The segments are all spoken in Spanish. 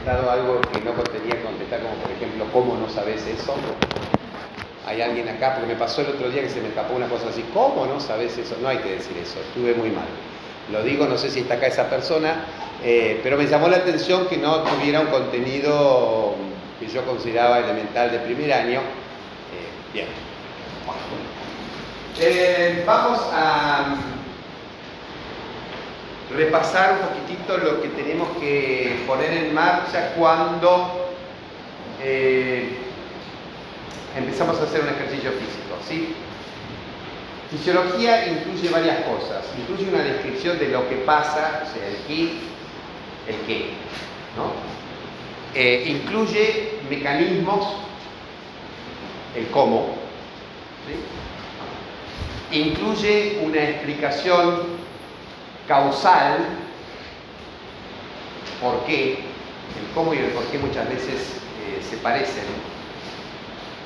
contestado algo que no tenía que contestar, como por ejemplo, ¿cómo no sabes eso? Hay alguien acá, porque me pasó el otro día que se me escapó una cosa así, ¿cómo no sabes eso? No hay que decir eso, estuve muy mal. Lo digo, no sé si está acá esa persona, eh, pero me llamó la atención que no tuviera un contenido que yo consideraba elemental de primer año. Eh, bien. Eh, vamos a repasar un poquitito lo que tenemos que poner en marcha cuando eh, empezamos a hacer un ejercicio físico. ¿sí? Fisiología incluye varias cosas. Incluye una descripción de lo que pasa, o sea, el qué, el qué. ¿no? Eh, incluye mecanismos, el cómo. Incluye una explicación causal, por qué, el cómo y el por qué muchas veces eh, se parecen,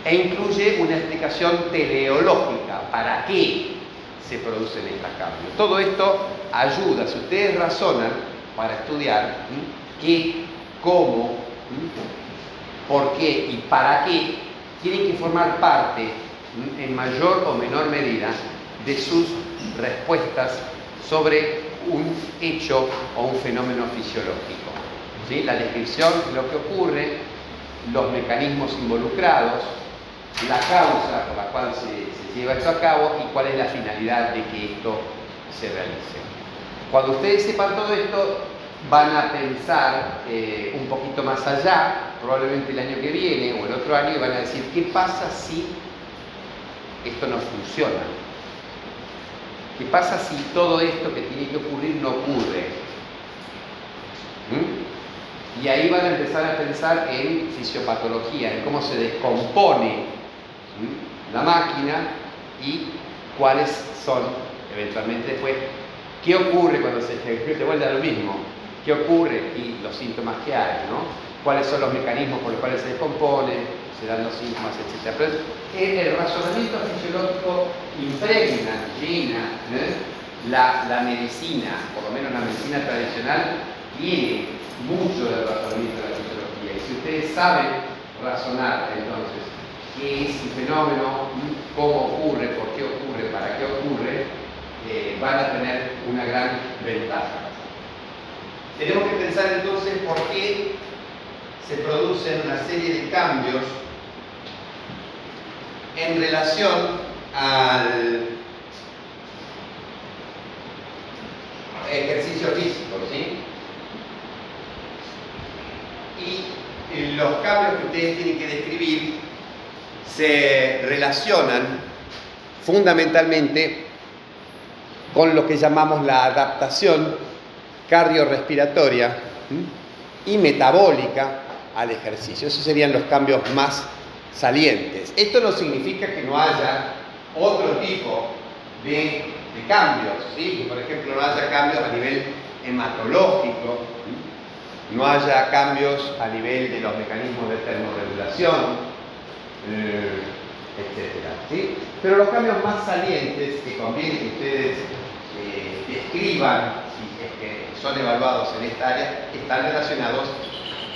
e incluye una explicación teleológica, para qué se producen estos cambios. Todo esto ayuda, si ustedes razonan para estudiar qué, cómo, por qué y para qué, tienen que formar parte en mayor o menor medida de sus respuestas sobre un hecho o un fenómeno fisiológico. La descripción de lo que ocurre, los mecanismos involucrados, la causa por la cual se, lleva esto a cabo y cuál es la finalidad de que esto se realice. Cuando ustedes sepan todo esto, van a pensar eh, un poquito más allá, probablemente el año que viene o el otro año, y van a decir, ¿qué pasa si esto no funciona? ¿Qué pasa si todo esto que tiene que ocurrir no ocurre? ¿Mm? Y ahí van a empezar a pensar en fisiopatología, en cómo se descompone la máquina y cuáles son, eventualmente después, qué ocurre cuando se vuelve a lo mismo, qué ocurre y los síntomas que hay, ¿no? cuáles son los mecanismos por los cuales se descompone, se dan los síntomas, etc. Pero el razonamiento fisiológico impregna, llena la, la, medicina, por lo menos la medicina tradicional, tiene mucho del razonamiento de la fisiología. Y si ustedes saben razonar entonces qué es un fenómeno, cómo ocurre, por qué ocurre, para qué ocurre, eh, van a tener una gran ventaja. Tenemos que pensar entonces por qué se producen una serie de cambios en relación al ejercicio físico, ¿sí? Y los cambios que ustedes tienen que describir se relacionan fundamentalmente con lo que llamamos la adaptación cardiorrespiratoria y metabólica al ejercicio. Esos serían los cambios más salientes. Esto no significa que no haya otro tipo de, cambios, que por ejemplo no haya cambios a nivel hematológico, no haya cambios a nivel de los mecanismos de termorregulación, eh, etc. Pero los cambios más salientes que conviene que ustedes eh, describan, si que son evaluados en esta área, están relacionados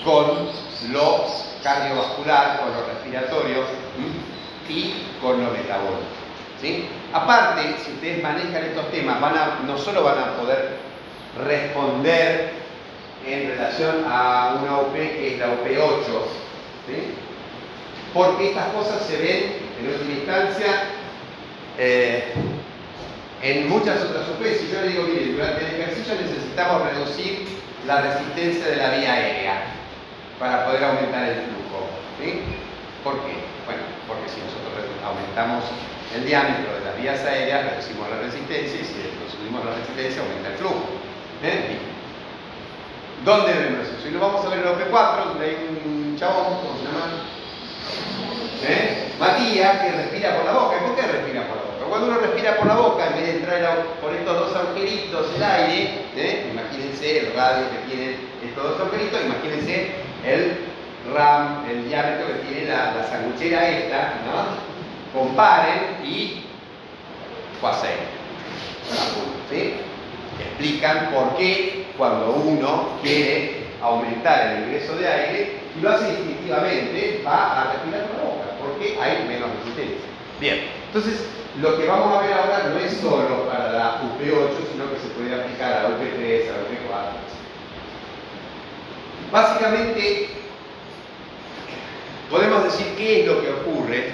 con los cardiovascular, con lo respiratorio y con lo metabólico. ¿sí? Aparte, si ustedes manejan estos temas, no solo van a poder responder en relación a una OP que es la OP8, ¿sí? porque estas cosas se ven en última instancia eh, en muchas otras OP. Si yo le digo, mire, durante el ejercicio necesitamos reducir la resistencia de la vía aérea para poder aumentar el flujo. ¿sí? ¿Por qué? Bueno, porque si nosotros aumentamos el diámetro de las vías aéreas, reducimos la resistencia y si subimos la resistencia, aumenta el flujo. ¿eh? ¿Dónde vemos eso? Si lo vamos a ver en el OP4, donde hay un chabón, ¿cómo se llama? ¿Eh? Matías, que respira por la boca. ¿Y por qué respira por la boca? Cuando uno respira por la boca, en vez de entrar por estos dos agujeritos el aire, ¿eh? imagínense el radio que tiene estos dos agujeritos, imagínense el RAM, el diámetro que tiene la, la sanguchera esta. Comparen y Quasei. ¿sí? Explican por qué cuando uno quiere aumentar el ingreso de aire y lo hace instintivamente, va a respirar por la boca, porque hay menos resistencia. Bien, entonces lo que vamos a ver ahora no es solo para la UP8, sino que se puede aplicar a la UP3, a la UP4. Básicamente, podemos decir qué es lo que ocurre,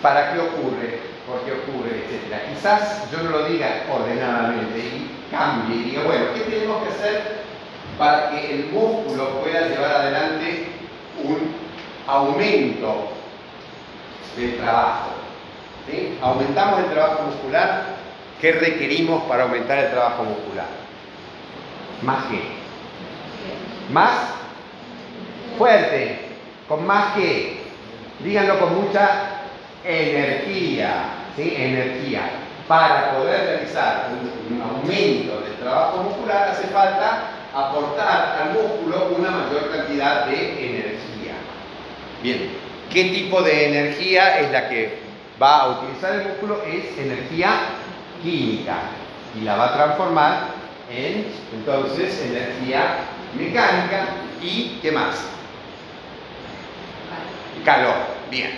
para qué ocurre, por qué ocurre, etc. Quizás yo no lo diga ordenadamente y cambie y diga, bueno, ¿qué tenemos que hacer para que el músculo pueda llevar adelante un aumento del trabajo? Aumentamos el trabajo muscular, ¿qué requerimos para aumentar el trabajo muscular? Más que. Más fuerte, con más que. Díganlo con mucha energía, ¿sí? Energía. Para poder realizar un, aumento del trabajo muscular hace falta aportar al músculo una mayor cantidad de energía. Bien, ¿qué tipo de energía es la que va a utilizar el músculo? Es energía química y la va a transformar en entonces energía mecánica y ¿qué más? Calor. Bien.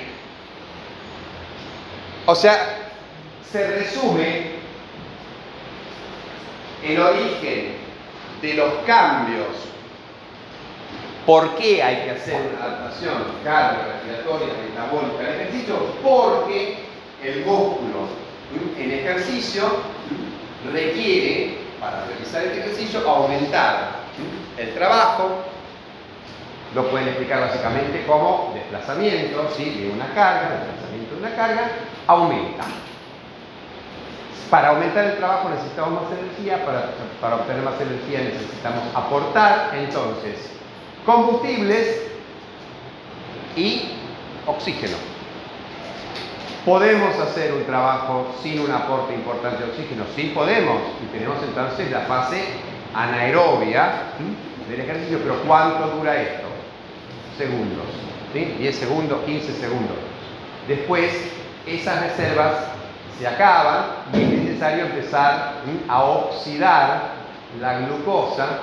O sea, se resume el origen de los cambios. ¿Por qué hay que hacer una adaptación cardiorrespiratoria, metabólica al ejercicio? Porque el músculo en ejercicio requiere, para realizar este ejercicio, aumentar el trabajo, lo pueden explicar básicamente como desplazamiento ¿sí? de una carga, desplazamiento de una carga, aumenta. Para aumentar el trabajo necesitamos más energía, para, para obtener más energía necesitamos aportar entonces combustibles y oxígeno. ¿Podemos hacer un trabajo sin un aporte importante de oxígeno? Sí podemos. Y tenemos entonces la fase anaerobia del ejercicio. Pero ¿cuánto dura esto? Segundos. ¿sí? 10 segundos, 15 segundos. Después esas reservas se acaban y es necesario empezar a oxidar la glucosa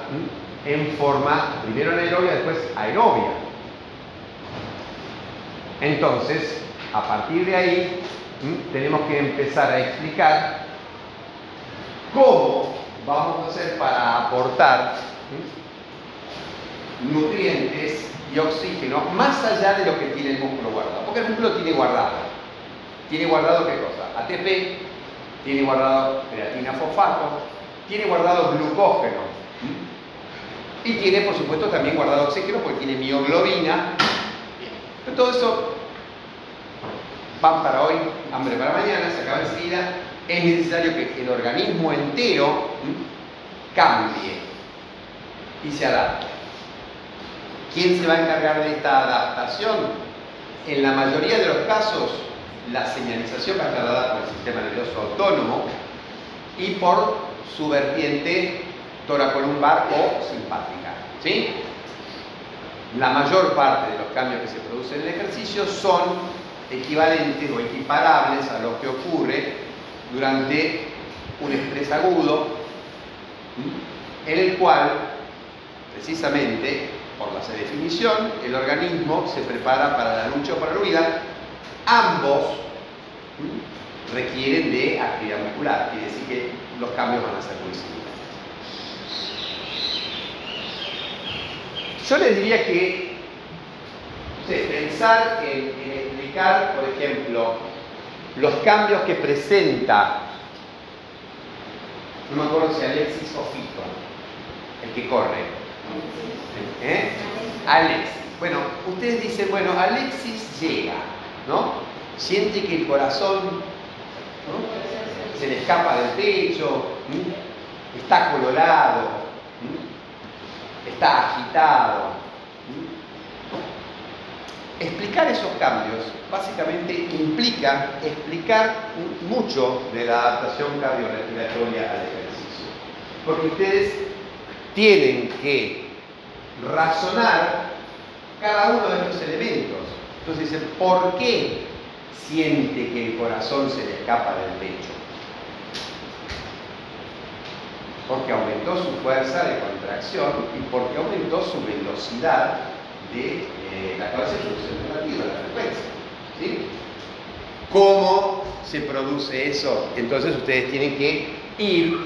en forma primero anaerobia, después aerobia. Entonces, a partir de ahí, tenemos que empezar a explicar cómo vamos a hacer para aportar nutrientes y oxígeno más allá de lo que tiene el músculo guardado. Porque el músculo tiene guardado tiene guardado qué cosa? ATP, tiene guardado creatina fosfato, tiene guardado glucógeno y tiene por supuesto también guardado oxígeno porque tiene mioglobina. Pero todo eso pan para hoy, hambre para mañana, se acaba enseguida. Es necesario que el organismo entero cambie y se adapte. ¿Quién se va a encargar de esta adaptación? En la mayoría de los casos, la señalización va a estar dada por el sistema nervioso autónomo y por su vertiente toracolumbar o simpática. ¿sí? La mayor parte de los cambios que se producen en el ejercicio son equivalentes o equiparables a lo que ocurre durante un estrés agudo, en el cual, precisamente, por la definición, el organismo se prepara para la lucha o para la huida ambos requieren de actividad muscular, quiere decir que los cambios van a ser muy similares. Yo les diría que pensar en, explicar, por ejemplo, los cambios que presenta, no me acuerdo si Alexis o Fito, el que corre. ¿Eh? Alexis. Bueno, ustedes dicen, bueno, Alexis llega ¿no? Siente que el corazón se le escapa del pecho, está colorado, agitado. Explicar esos cambios básicamente implica explicar mucho de la adaptación cardiorrespiratoria al ejercicio. Porque ustedes tienen que razonar cada uno de estos elementos entonces dice, ¿por qué siente que el corazón se le escapa del pecho? Porque aumentó su fuerza de contracción y porque aumentó su velocidad de eh, la cual se produce el relativo, la frecuencia. ¿sí? ¿Cómo se produce eso? Entonces ustedes tienen que ir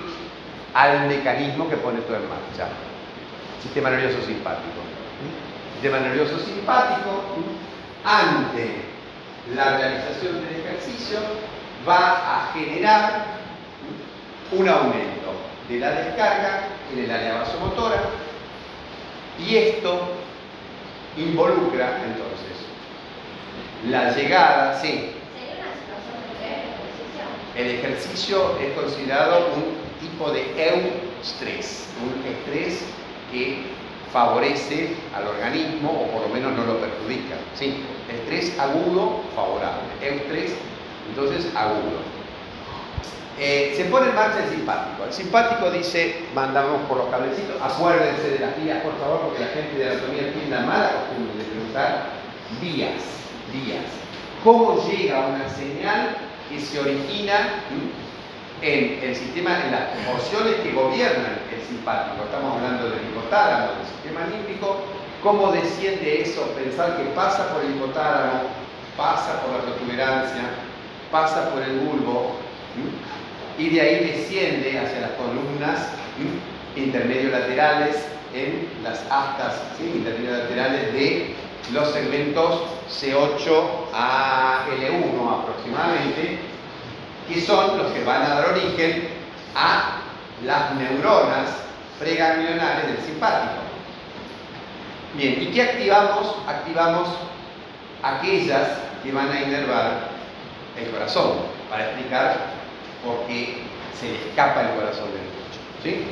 al mecanismo que pone todo en marcha. Sistema nervioso simpático. Sistema nervioso simpático, ante la realización del ejercicio, va a generar un aumento de la descarga en el área vasomotora y esto involucra entonces la llegada, sí. El ejercicio es considerado un tipo de eustrés, un estrés que favorece al organismo o por lo menos no lo perjudica. Sí, estrés agudo favorable, eustrés entonces agudo. Eh, se pone en marcha el simpático. El simpático dice, mandamos por los cablecitos, acuérdense de las vías, por favor, porque la gente de la anatomía tiene la mala costumbre de preguntar vías, vías. ¿Cómo llega una señal que se origina en el sistema, en las porciones que gobiernan el simpático? Estamos hablando del hipotálamo, del sistema límbico. ¿Cómo desciende eso? Pensar que pasa por el hipotálamo, pasa por la protuberancia, pasa por el bulbo, y de ahí desciende hacia las columnas intermedios laterales en las astas intermedios laterales de los segmentos C8 a L1 aproximadamente, que son los que van a dar origen a las neuronas preganglionales del simpático. Bien, ¿y qué activamos? Activamos aquellas que van a inervar el corazón, para explicar porque se le escapa el corazón del pecho. ¿sí?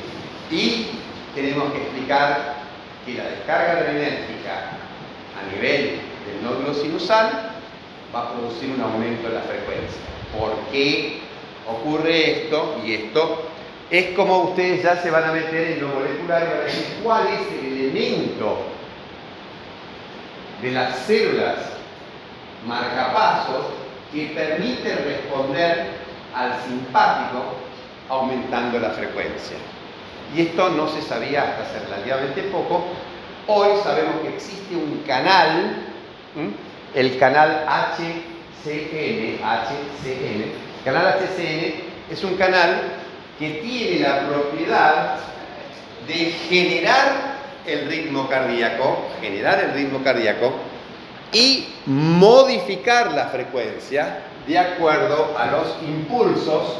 Y tenemos que explicar que la descarga adrenérgica a nivel del nódulo sinusal va a producir un aumento de la frecuencia. ¿Por qué ocurre esto? Y esto es como ustedes ya se van a meter en lo molecular y van a decir cuál es el elemento de las células marcapasos que permite responder al simpático aumentando la frecuencia. Y esto no se sabía hasta hace relativamente poco. Hoy sabemos que existe un canal, el canal HCN, HCN. canal HCN es un canal que tiene la propiedad de generar el ritmo cardíaco, generar el ritmo cardíaco y modificar la frecuencia de acuerdo a los impulsos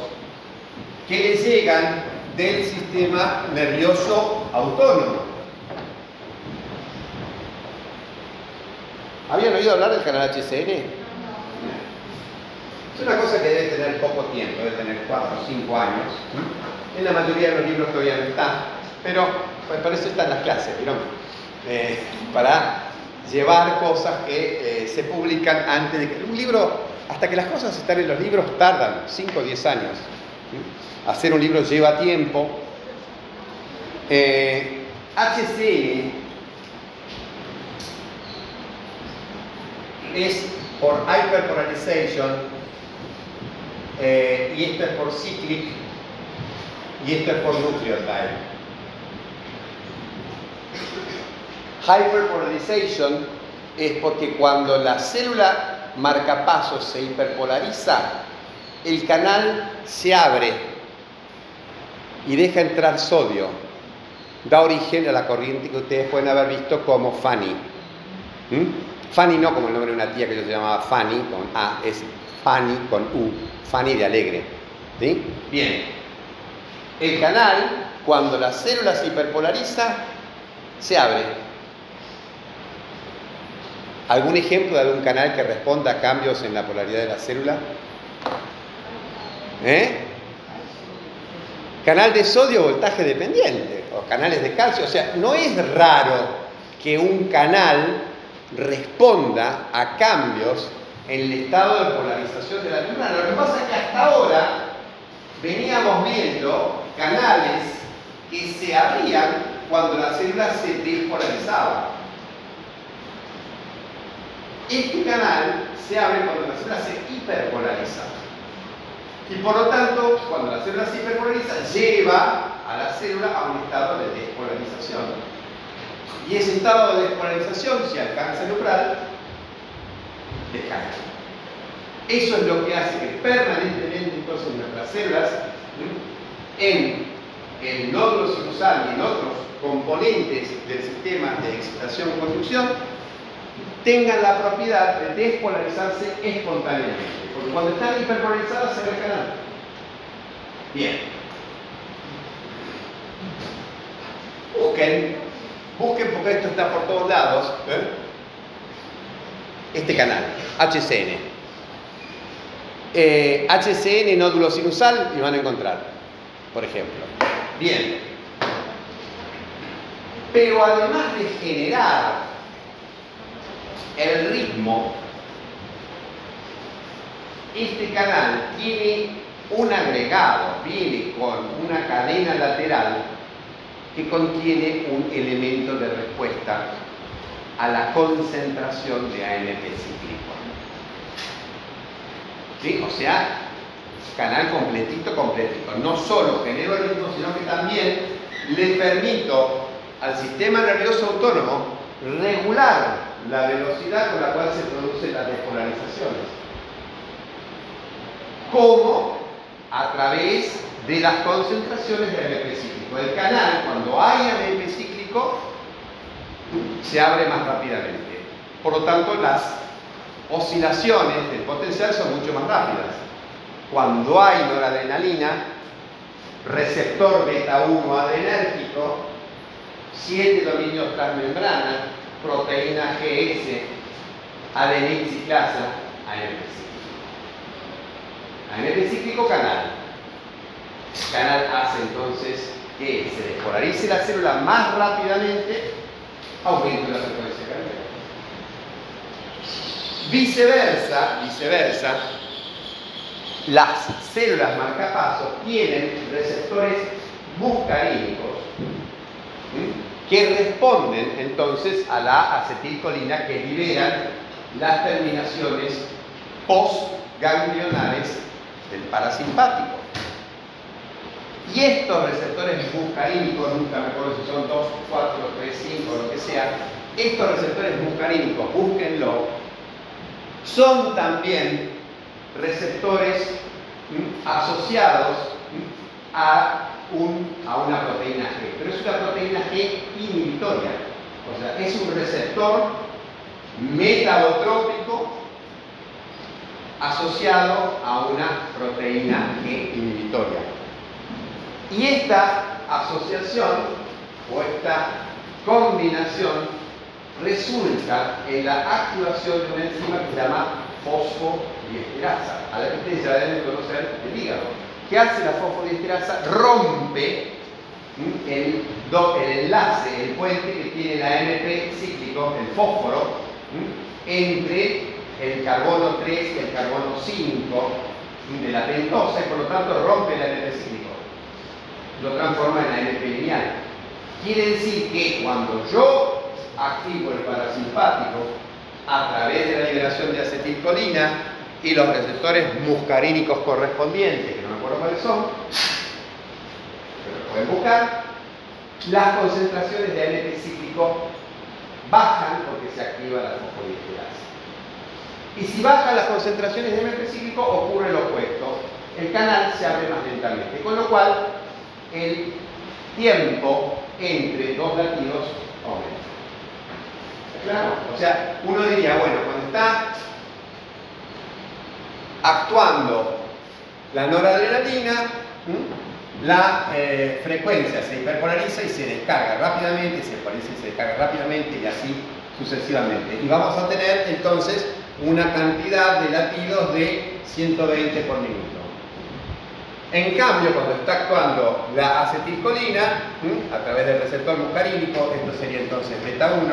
que le llegan del sistema nervioso autónomo. ¿Habían oído hablar del canal HCN? Es una cosa que debe tener poco tiempo, debe tener 4 o 5 años. En la mayoría de los libros todavía no está, pero pues, por eso están las clases, ¿no? Eh, para llevar cosas que eh, se publican antes de que... Un libro hasta que las cosas están en los libros tardan 5 o 10 años. Hacer un libro lleva tiempo. Eh, HCN es por hyperpolarization eh, y esto es por cyclic y esto es por nucleotide. Hyperpolarization es porque cuando la célula marcapasos se hiperpolariza, el canal se abre y deja entrar sodio. Da origen a la corriente que ustedes pueden haber visto como Fanny. ¿Mm? Fanny no como el nombre de una tía que yo se llamaba Fanny, con A, es Fanny con U, Fanny de alegre. Bien. El canal, cuando la célula se hiperpolariza, se abre ¿Algún ejemplo de algún canal que responda a cambios en la polaridad de la célula? ¿Eh? Canal de sodio voltaje dependiente o canales de calcio. O sea, no es raro que un canal responda a cambios en el estado de polarización de la membrana. Lo que pasa es que hasta ahora veníamos viendo canales que se abrían cuando la célula se despolarizaba. Este canal se abre cuando la célula se hiperpolariza. Y por lo tanto, cuando la célula se hiperpolariza, lleva a la célula a un estado de despolarización. Y ese estado de despolarización, si alcanza el umbral, descansa. Eso es lo que hace que permanentemente entonces nuestras células en el nódulo sinusal y en otros componentes del sistema de excitación-conducción tengan la propiedad de despolarizarse espontáneamente. Porque cuando están hiperpolarizadas se canal. Bien. Busquen, busquen porque esto está por todos lados. ¿eh? Este canal, HCN. Eh, HCN nódulo sinusal y van a encontrar, por ejemplo. Bien. Pero además de generar el ritmo, este canal tiene un agregado, viene con una cadena lateral que contiene un elemento de respuesta a la concentración de ANP cíclico. ¿Sí? O sea, canal completito, completito. No solo genero el ritmo, sino que también le permito al sistema nervioso autónomo regular la velocidad con la cual se producen las despolarizaciones. ¿Cómo? A través de las concentraciones de AMP cíclico. El canal, cuando hay AMP cíclico, se abre más rápidamente. Por lo tanto, las oscilaciones del potencial son mucho más rápidas. Cuando hay noradrenalina, receptor beta 1 adrenérgico, 7 dominios transmembrana, proteína GS, adenina ciclasa, ANP cíclico. ANP cíclico canal. canal hace entonces que se despolarice la célula más rápidamente, aumenta la frecuencia cardíaca. Viceversa, viceversa, las células marcapasos tienen receptores muscarínicos que responden entonces a la acetilcolina que liberan las terminaciones postganglionales del parasimpático. Y estos receptores muscarínicos, nunca me acuerdo si son 2, 4, 3, 5, lo que sea, estos receptores muscarínicos, búsquenlo, son también receptores asociados a, a una proteína G, pero es una proteína G inhibitoria, o sea, es un receptor metabotrópico asociado a una proteína G inhibitoria. Y esta asociación o esta combinación resulta en la activación de una enzima que se llama fosfodiesterasa, a la que ustedes ya deben conocer el hígado. ¿Qué hace la fosfodiesterasa? Rompe el, enlace, el puente que tiene la MP cíclico, el fósforo, entre el carbono 3 y el carbono 5 de la pentosa y por lo tanto rompe el AMP cíclico. Lo transforma en AMP lineal. Quiere decir que cuando yo activo el parasimpático a través de la liberación de acetilcolina y los receptores muscarínicos correspondientes, que no me acuerdo cuáles son, pero pueden buscar, las concentraciones de ANP cíclico bajan porque se activa la fosfodiesterasa. Y si bajan las concentraciones de ANP cíclico, ocurre lo opuesto. El canal se abre más lentamente, con lo cual el tiempo entre dos latidos aumenta. Claro, o sea, uno diría, bueno, cuando está actuando la noradrenalina, la eh, frecuencia se hiperpolariza y se descarga rápidamente, se polariza y se descarga rápidamente y así sucesivamente. Y vamos a tener entonces una cantidad de latidos de 120 por minuto. En cambio, cuando está actuando la acetilcolina, a través del receptor muscarínico, esto sería entonces beta 1,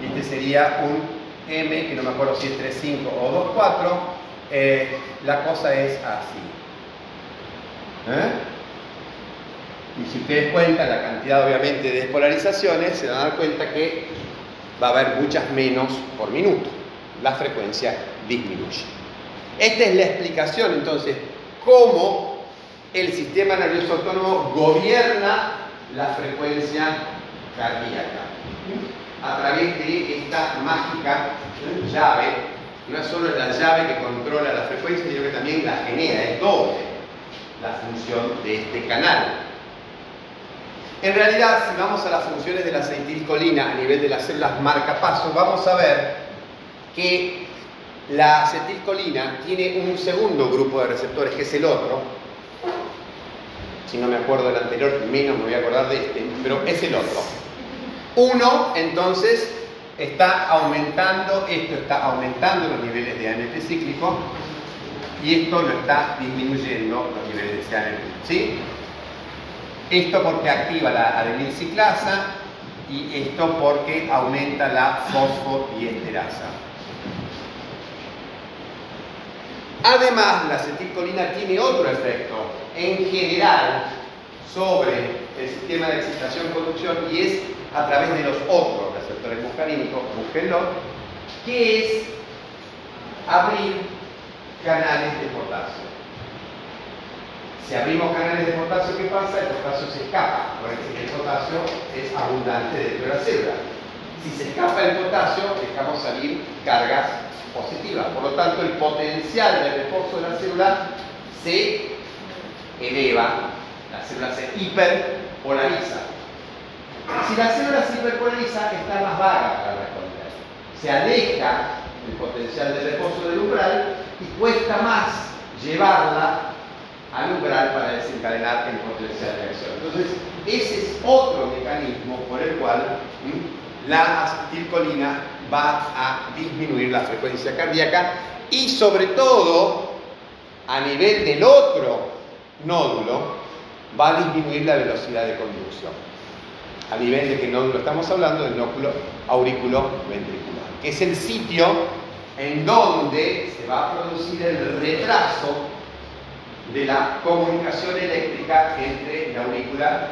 y este sería un M, que no me acuerdo si es 3,5 o 2,4, eh, la cosa es así. ¿Eh? Y si ustedes cuentan la cantidad obviamente de despolarizaciones, se van a dar cuenta que va a haber muchas menos por minuto. La frecuencia disminuye. Esta es la explicación entonces, cómo el sistema nervioso autónomo gobierna la frecuencia cardíaca a través de esta mágica llave. No solo es la llave que controla la frecuencia, sino que también la genera, es doble la función de este canal. En realidad, si vamos a las funciones de la acetilcolina a nivel de las células marcapaso, vamos a ver que la acetilcolina tiene un segundo grupo de receptores, que es el otro. Si no me acuerdo del anterior, menos me voy a acordar de este, pero es el otro. Uno, entonces, está aumentando, esto está aumentando los niveles de AMP cíclico y esto lo está disminuyendo los niveles de AMP. ¿Sí? Esto porque activa la adenilciclasa y esto porque aumenta la fosfodiesterasa. Además, la acetilcolina tiene otro efecto en general sobre el sistema de excitación-conducción y es a través de los otros receptores muscarínicos, búsquenlo, que es abrir canales de potasio. Si abrimos canales de potasio, ¿qué pasa? El potasio se escapa, porque el potasio es abundante dentro de la célula. Si se escapa el potasio, dejamos salir cargas positivas. Por lo tanto, el potencial de reposo de la célula se eleva, la célula se hiperpolariza. Si la célula se hiperpolariza, está más vaga para responder. Se aleja el potencial de reposo del umbral y cuesta más llevarla al umbral para desencadenar el potencial de reacción. Entonces, ese es otro mecanismo por el cual la acetilcolina va a disminuir la frecuencia cardíaca y sobre todo a nivel del otro nódulo va a disminuir la velocidad de conducción. A nivel de qué nódulo estamos hablando, del nódulo auriculo ventricular, que es el sitio en donde se va a producir el retraso de la comunicación eléctrica entre la aurícula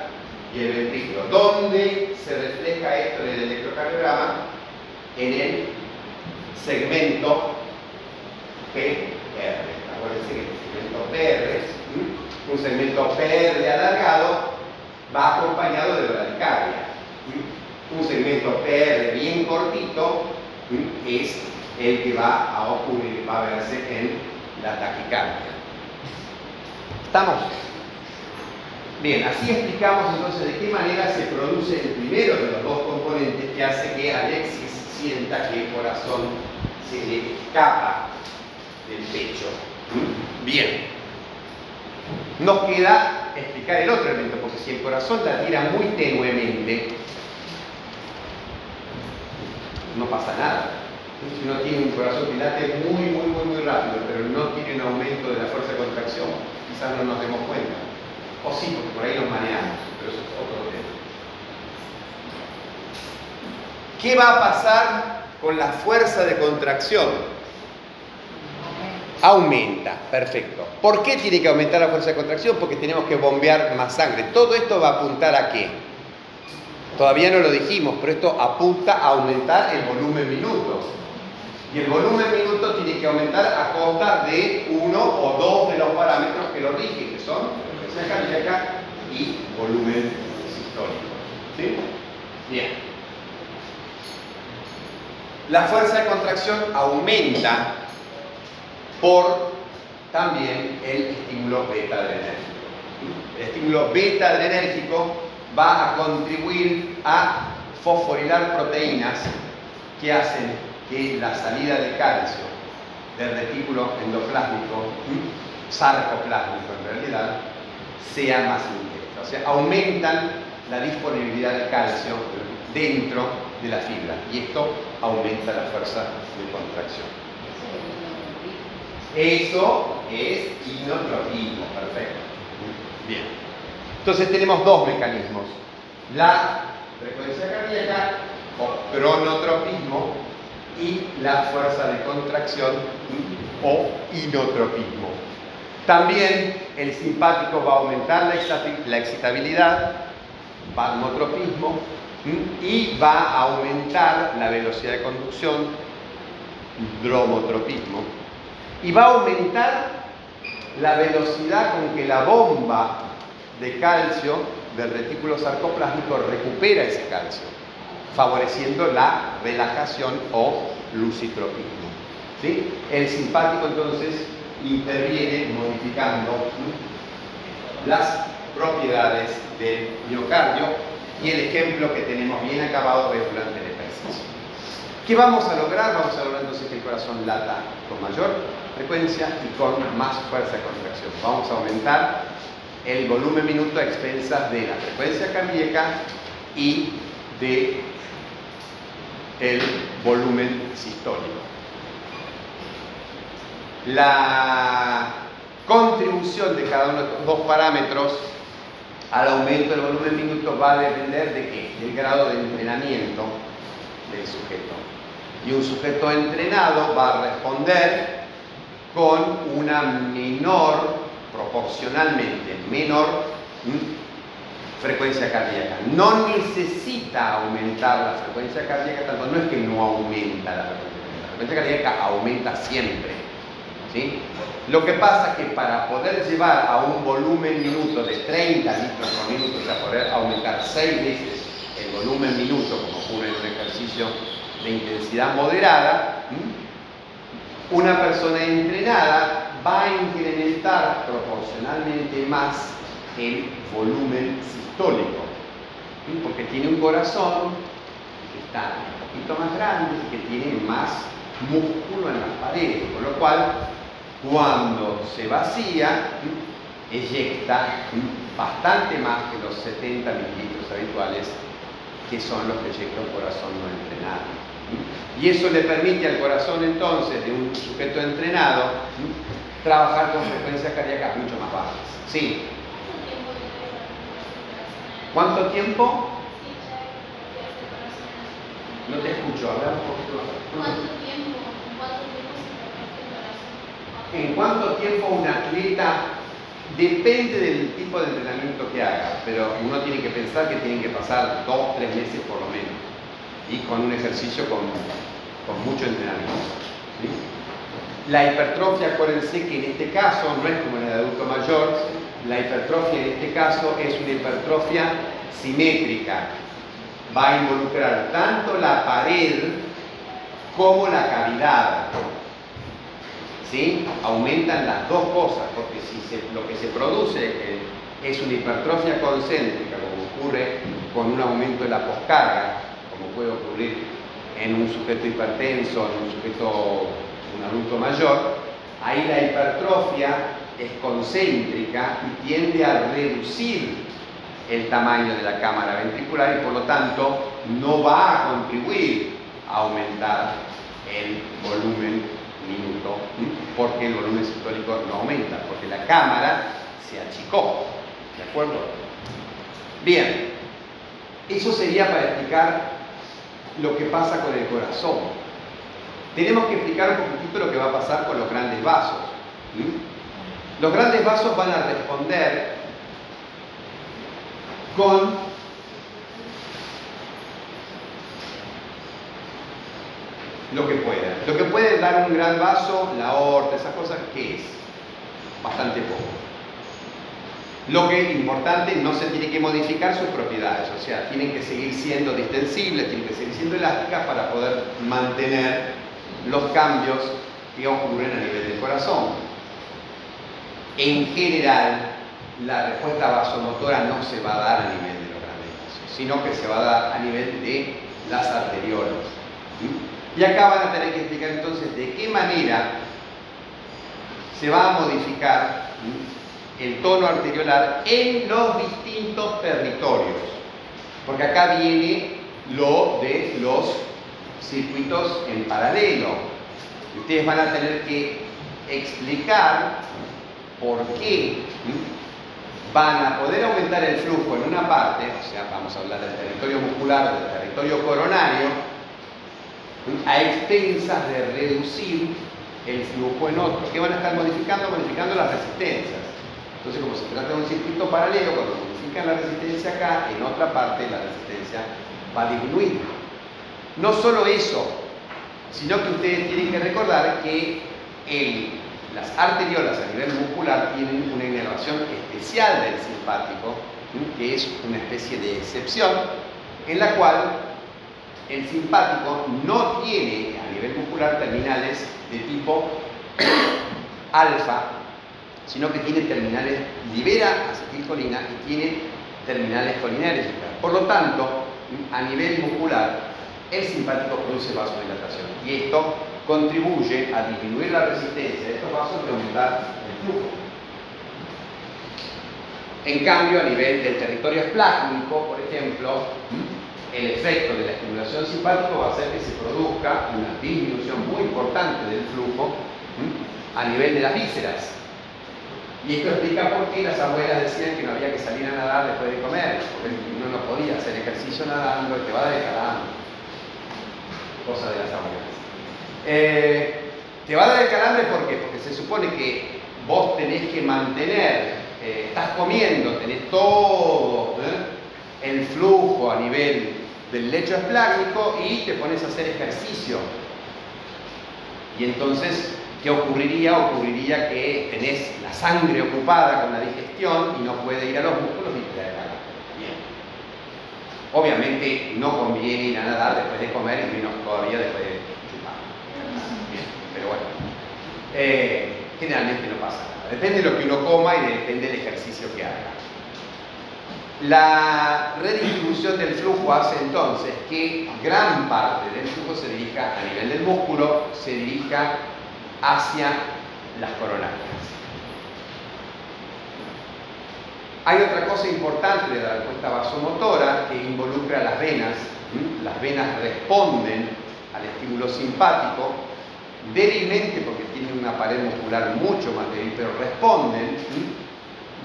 y el ventrículo. ¿Dónde se refleja esto en el electrocardiograma? En el segmento PR. Acuérdense que el segmento PR, un segmento PR alargado, va acompañado de bradicardia. Un segmento PR bien cortito es el que va a ocurrir, va a verse en la taquicardia. ¿Estamos? Bien, así explicamos entonces de qué manera se produce el primero de los dos componentes que hace que Alexis sienta que el corazón se le escapa del pecho. Bien. Nos queda explicar el otro elemento, porque si el corazón la tira muy tenuemente, no pasa nada. Si uno tiene un corazón que late muy, muy, muy, muy rápido, pero no tiene un aumento de la fuerza de contracción, quizás no nos demos cuenta. O sí, porque por ahí nos maneamos, pero eso es otro tema. ¿Qué va a pasar con la fuerza de contracción? Aumenta, perfecto. ¿Por qué tiene que aumentar la fuerza de contracción? Porque tenemos que bombear más sangre. Todo esto va a apuntar a qué? Todavía no lo dijimos, pero esto apunta a aumentar el volumen minuto. Y el volumen minuto tiene que aumentar a costa de uno o dos de los parámetros que lo rigen, que son frecuencia cardíaca y volumen sistólico. ¿Sí? Bien. La fuerza de contracción aumenta por también el estímulo beta adrenérgico. El estímulo beta adrenérgico va a contribuir a fosforilar proteínas que hacen que la salida de calcio del retículo endoplásmico, sarcoplásmico en realidad, sea más intensa. O sea, aumentan la disponibilidad de calcio dentro de la fibra y esto aumenta la fuerza de contracción. Eso es inotropismo, perfecto. Bien. Entonces tenemos dos mecanismos. La frecuencia cardíaca o cronotropismo y la fuerza de contracción o inotropismo. También el simpático va a aumentar la excitabilidad, palmotropismo, y va a aumentar la velocidad de conducción, dromotropismo, y va a aumentar la velocidad con que la bomba de calcio del retículo sarcoplásmico recupera ese calcio, favoreciendo la relajación o lucitropismo. ¿sí? El simpático entonces interviene modificando las propiedades del miocardio y el ejemplo que tenemos bien acabado es durante el ejercicio. ¿Qué vamos a lograr? Vamos a lograr entonces que el corazón lata con mayor frecuencia y con más fuerza de contracción. Vamos a aumentar el volumen minuto a expensas de la frecuencia cardíaca y de el volumen sistólico. La contribución de cada uno de estos dos parámetros al aumento del volumen minuto va a depender de qué? Del grado de entrenamiento del sujeto. Y un sujeto entrenado va a responder con una menor, proporcionalmente menor, frecuencia cardíaca. No necesita aumentar la frecuencia cardíaca, tanto no es que no aumenta la frecuencia cardíaca, la frecuencia cardíaca aumenta siempre. ¿sí? Lo que pasa es que para poder llevar a un volumen minuto de 30 litros por minuto, o sea, poder aumentar 6 veces el volumen minuto, como ocurre en un ejercicio de intensidad moderada, una persona entrenada va a incrementar proporcionalmente más el volumen sistólico, porque tiene un corazón que está un poquito más grande y que tiene más músculo en las paredes, con lo cual cuando se vacía, eyecta bastante más que los 70 mililitros habituales, que son los que eyecta un corazón no entrenado. Y eso le permite al corazón entonces de un sujeto entrenado trabajar con frecuencias cardíacas mucho más bajas. Sí. ¿Cuánto tiempo? No te escucho, hablar un poquito ¿Cuánto tiempo? en cuánto tiempo un atleta depende del tipo de entrenamiento que haga, pero uno tiene que pensar que tienen que pasar dos, tres meses por lo menos, y con un ejercicio con, mucho entrenamiento. La hipertrofia, acuérdense que en este caso no es como en el adulto mayor, la hipertrofia en este caso es una hipertrofia simétrica. Va a involucrar tanto la pared como la cavidad. ¿sí? aumentan las dos cosas, porque si lo que se produce eh, es una hipertrofia concéntrica, como ocurre con un aumento de la poscarga, puede ocurrir en un sujeto hipertenso, en un sujeto, un adulto mayor, ahí la hipertrofia es concéntrica y tiende a reducir el tamaño de la cámara ventricular y por lo tanto no va a contribuir a aumentar el volumen minuto, porque el volumen sistólico no aumenta, porque la cámara se achicó. ¿De acuerdo? Bien, eso sería para explicar lo que pasa con el corazón. Tenemos que explicar un poquitito lo que va a pasar con los grandes vasos. Los grandes vasos van a responder con lo que pueda. Lo que puede dar un gran vaso, la aorta, esas cosas, ¿qué es? Bastante poco. Lo que es importante, no se tiene que modificar sus propiedades, o sea, tienen que seguir siendo distensibles, tienen que seguir siendo elásticas para poder mantener los cambios que ocurren a nivel del corazón. En general, la respuesta vasomotora no se va a dar a nivel de los grandes sino que se va a dar a nivel de las arteriolas. Y acá van a tener que explicar entonces de qué manera se va a modificar el tono arteriolar en los distintos territorios. Porque acá viene lo de los circuitos en paralelo. Ustedes van a tener que explicar por qué van a poder aumentar el flujo en una parte, o sea, vamos a hablar del territorio muscular, del territorio coronario, a expensas de reducir el flujo en otro. ¿Qué van a estar modificando? Modificando las resistencias. Entonces, como se trata de un circuito paralelo, cuando modifican la resistencia acá, en otra parte la resistencia va a disminuir. No solo eso, sino que ustedes tienen que recordar que Las arteriolas a nivel muscular tienen una inervación especial del simpático, que es una especie de excepción, en la cual el simpático no tiene a nivel muscular terminales de tipo alfa, sino que tiene terminales, libera acetilcolina y tiene terminales colinérgicas. Por lo tanto, a nivel muscular, el simpático produce vasodilatación y esto contribuye a disminuir la resistencia de estos vasos y aumentar el flujo. En cambio, a nivel del territorio esplásmico, por ejemplo, el efecto de la estimulación simpática va a hacer que se produzca una disminución muy importante del flujo a nivel de las vísceras. Y esto explica por qué las abuelas decían que no había que salir a nadar después de comer, porque uno no podía hacer ejercicio nadando, te va a dejar Cosa de las abuelas. Eh, te va a dar el calambre ¿por qué? Porque se supone que vos tenés que mantener, eh, estás comiendo, tenés todo ¿eh? el flujo a nivel del lecho esplácnico y te pones a hacer ejercicio. Y entonces, ¿qué ocurriría? Ocurriría que tenés la sangre ocupada con la digestión y no puede ir a los músculos y te da Bien. Obviamente no conviene ir a nadar después de comer y menos todavía después de pero bueno, eh, generalmente no pasa nada. Depende de lo que uno coma y depende del ejercicio que haga. La redistribución del flujo hace entonces que gran parte del flujo se dirija a nivel del músculo, se dirija hacia las coronarias. Hay otra cosa importante de la respuesta vasomotora que involucra las venas. Las venas responden al estímulo simpático, débilmente porque tienen una pared muscular mucho más débil, pero responden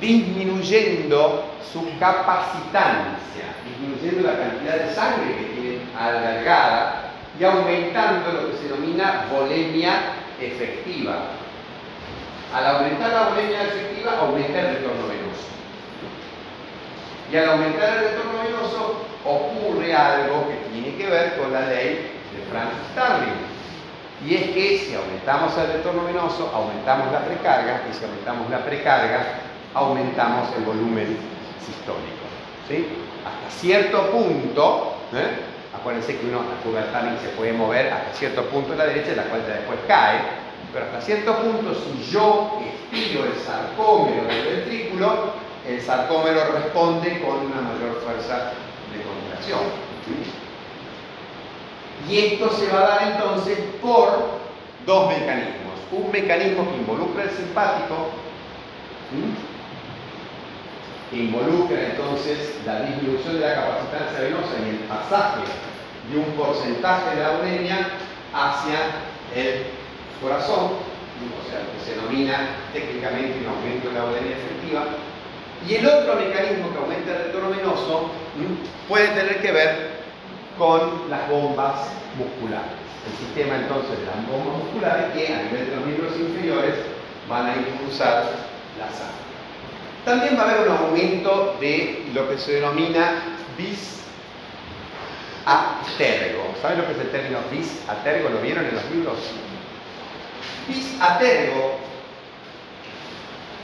disminuyendo su capacitancia, disminuyendo la cantidad de sangre que tienen alargada y aumentando lo que se denomina volemia efectiva. Al aumentar la volemia efectiva, aumenta el retorno venoso. Y al aumentar el retorno venoso, ocurre algo que tiene que ver con la ley de Francis Starling. Y es que si aumentamos el retorno venoso, aumentamos la precarga, y si aumentamos la precarga, aumentamos el volumen sistólico. ¿sí? Hasta cierto punto, ¿eh? Acuérdense que uno, la curva de se puede mover hasta cierto punto a la derecha, la cual después cae, pero hasta cierto punto, si yo estiro el sarcómero del ventrículo, el sarcómero responde con una mayor fuerza de contracción. Y esto se va a dar entonces por dos mecanismos. Un mecanismo que involucra el simpático, que involucra entonces la disminución de la capacitancia venosa y el pasaje de un porcentaje de la uremia hacia el corazón, o sea, que se denomina técnicamente un aumento de la uremia efectiva. Y el otro mecanismo que aumenta el retorno venoso puede tener que ver con las bombas musculares. El sistema entonces de las bombas musculares que a nivel de los miembros inferiores van a impulsar la sangre. También va a haber un aumento de lo que se denomina bis atergo. ¿Saben lo que es el término bis atergo? ¿Lo vieron en los libros? Bis atergo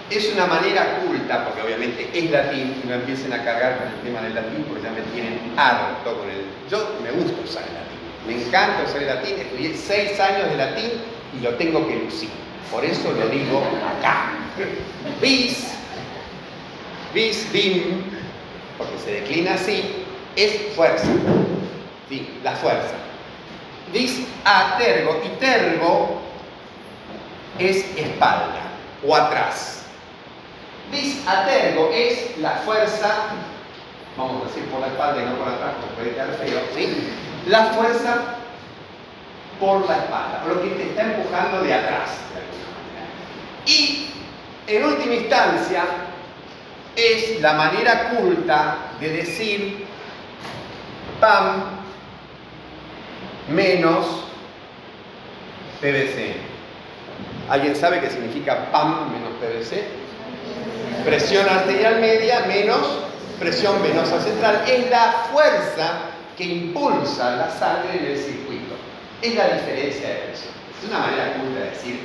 es una manera culta, porque obviamente es latín, y no empiecen a cargar con el tema del latín, porque ya me tienen harto con el... Yo me gusta usar el latín, me encanta usar el latín, estudié seis años de latín y lo tengo que lucir. Por eso lo digo acá. Bis, bis, bim, porque se declina así, es fuerza. Sí, la fuerza. Bis a tergo, y tergo es espalda o atrás. Disatergo es la fuerza, vamos a decir por la espalda y no por atrás, porque puede quedar feo, ¿sí? La fuerza por la espalda, lo que te está empujando de atrás. Y en última instancia, es la manera culta de decir PAM menos PVC. ¿Alguien sabe qué significa PAM menos PVC? Presión arterial media menos presión venosa central. Es la fuerza que impulsa la sangre en el circuito. Es la diferencia de presión. Es una manera culta de decir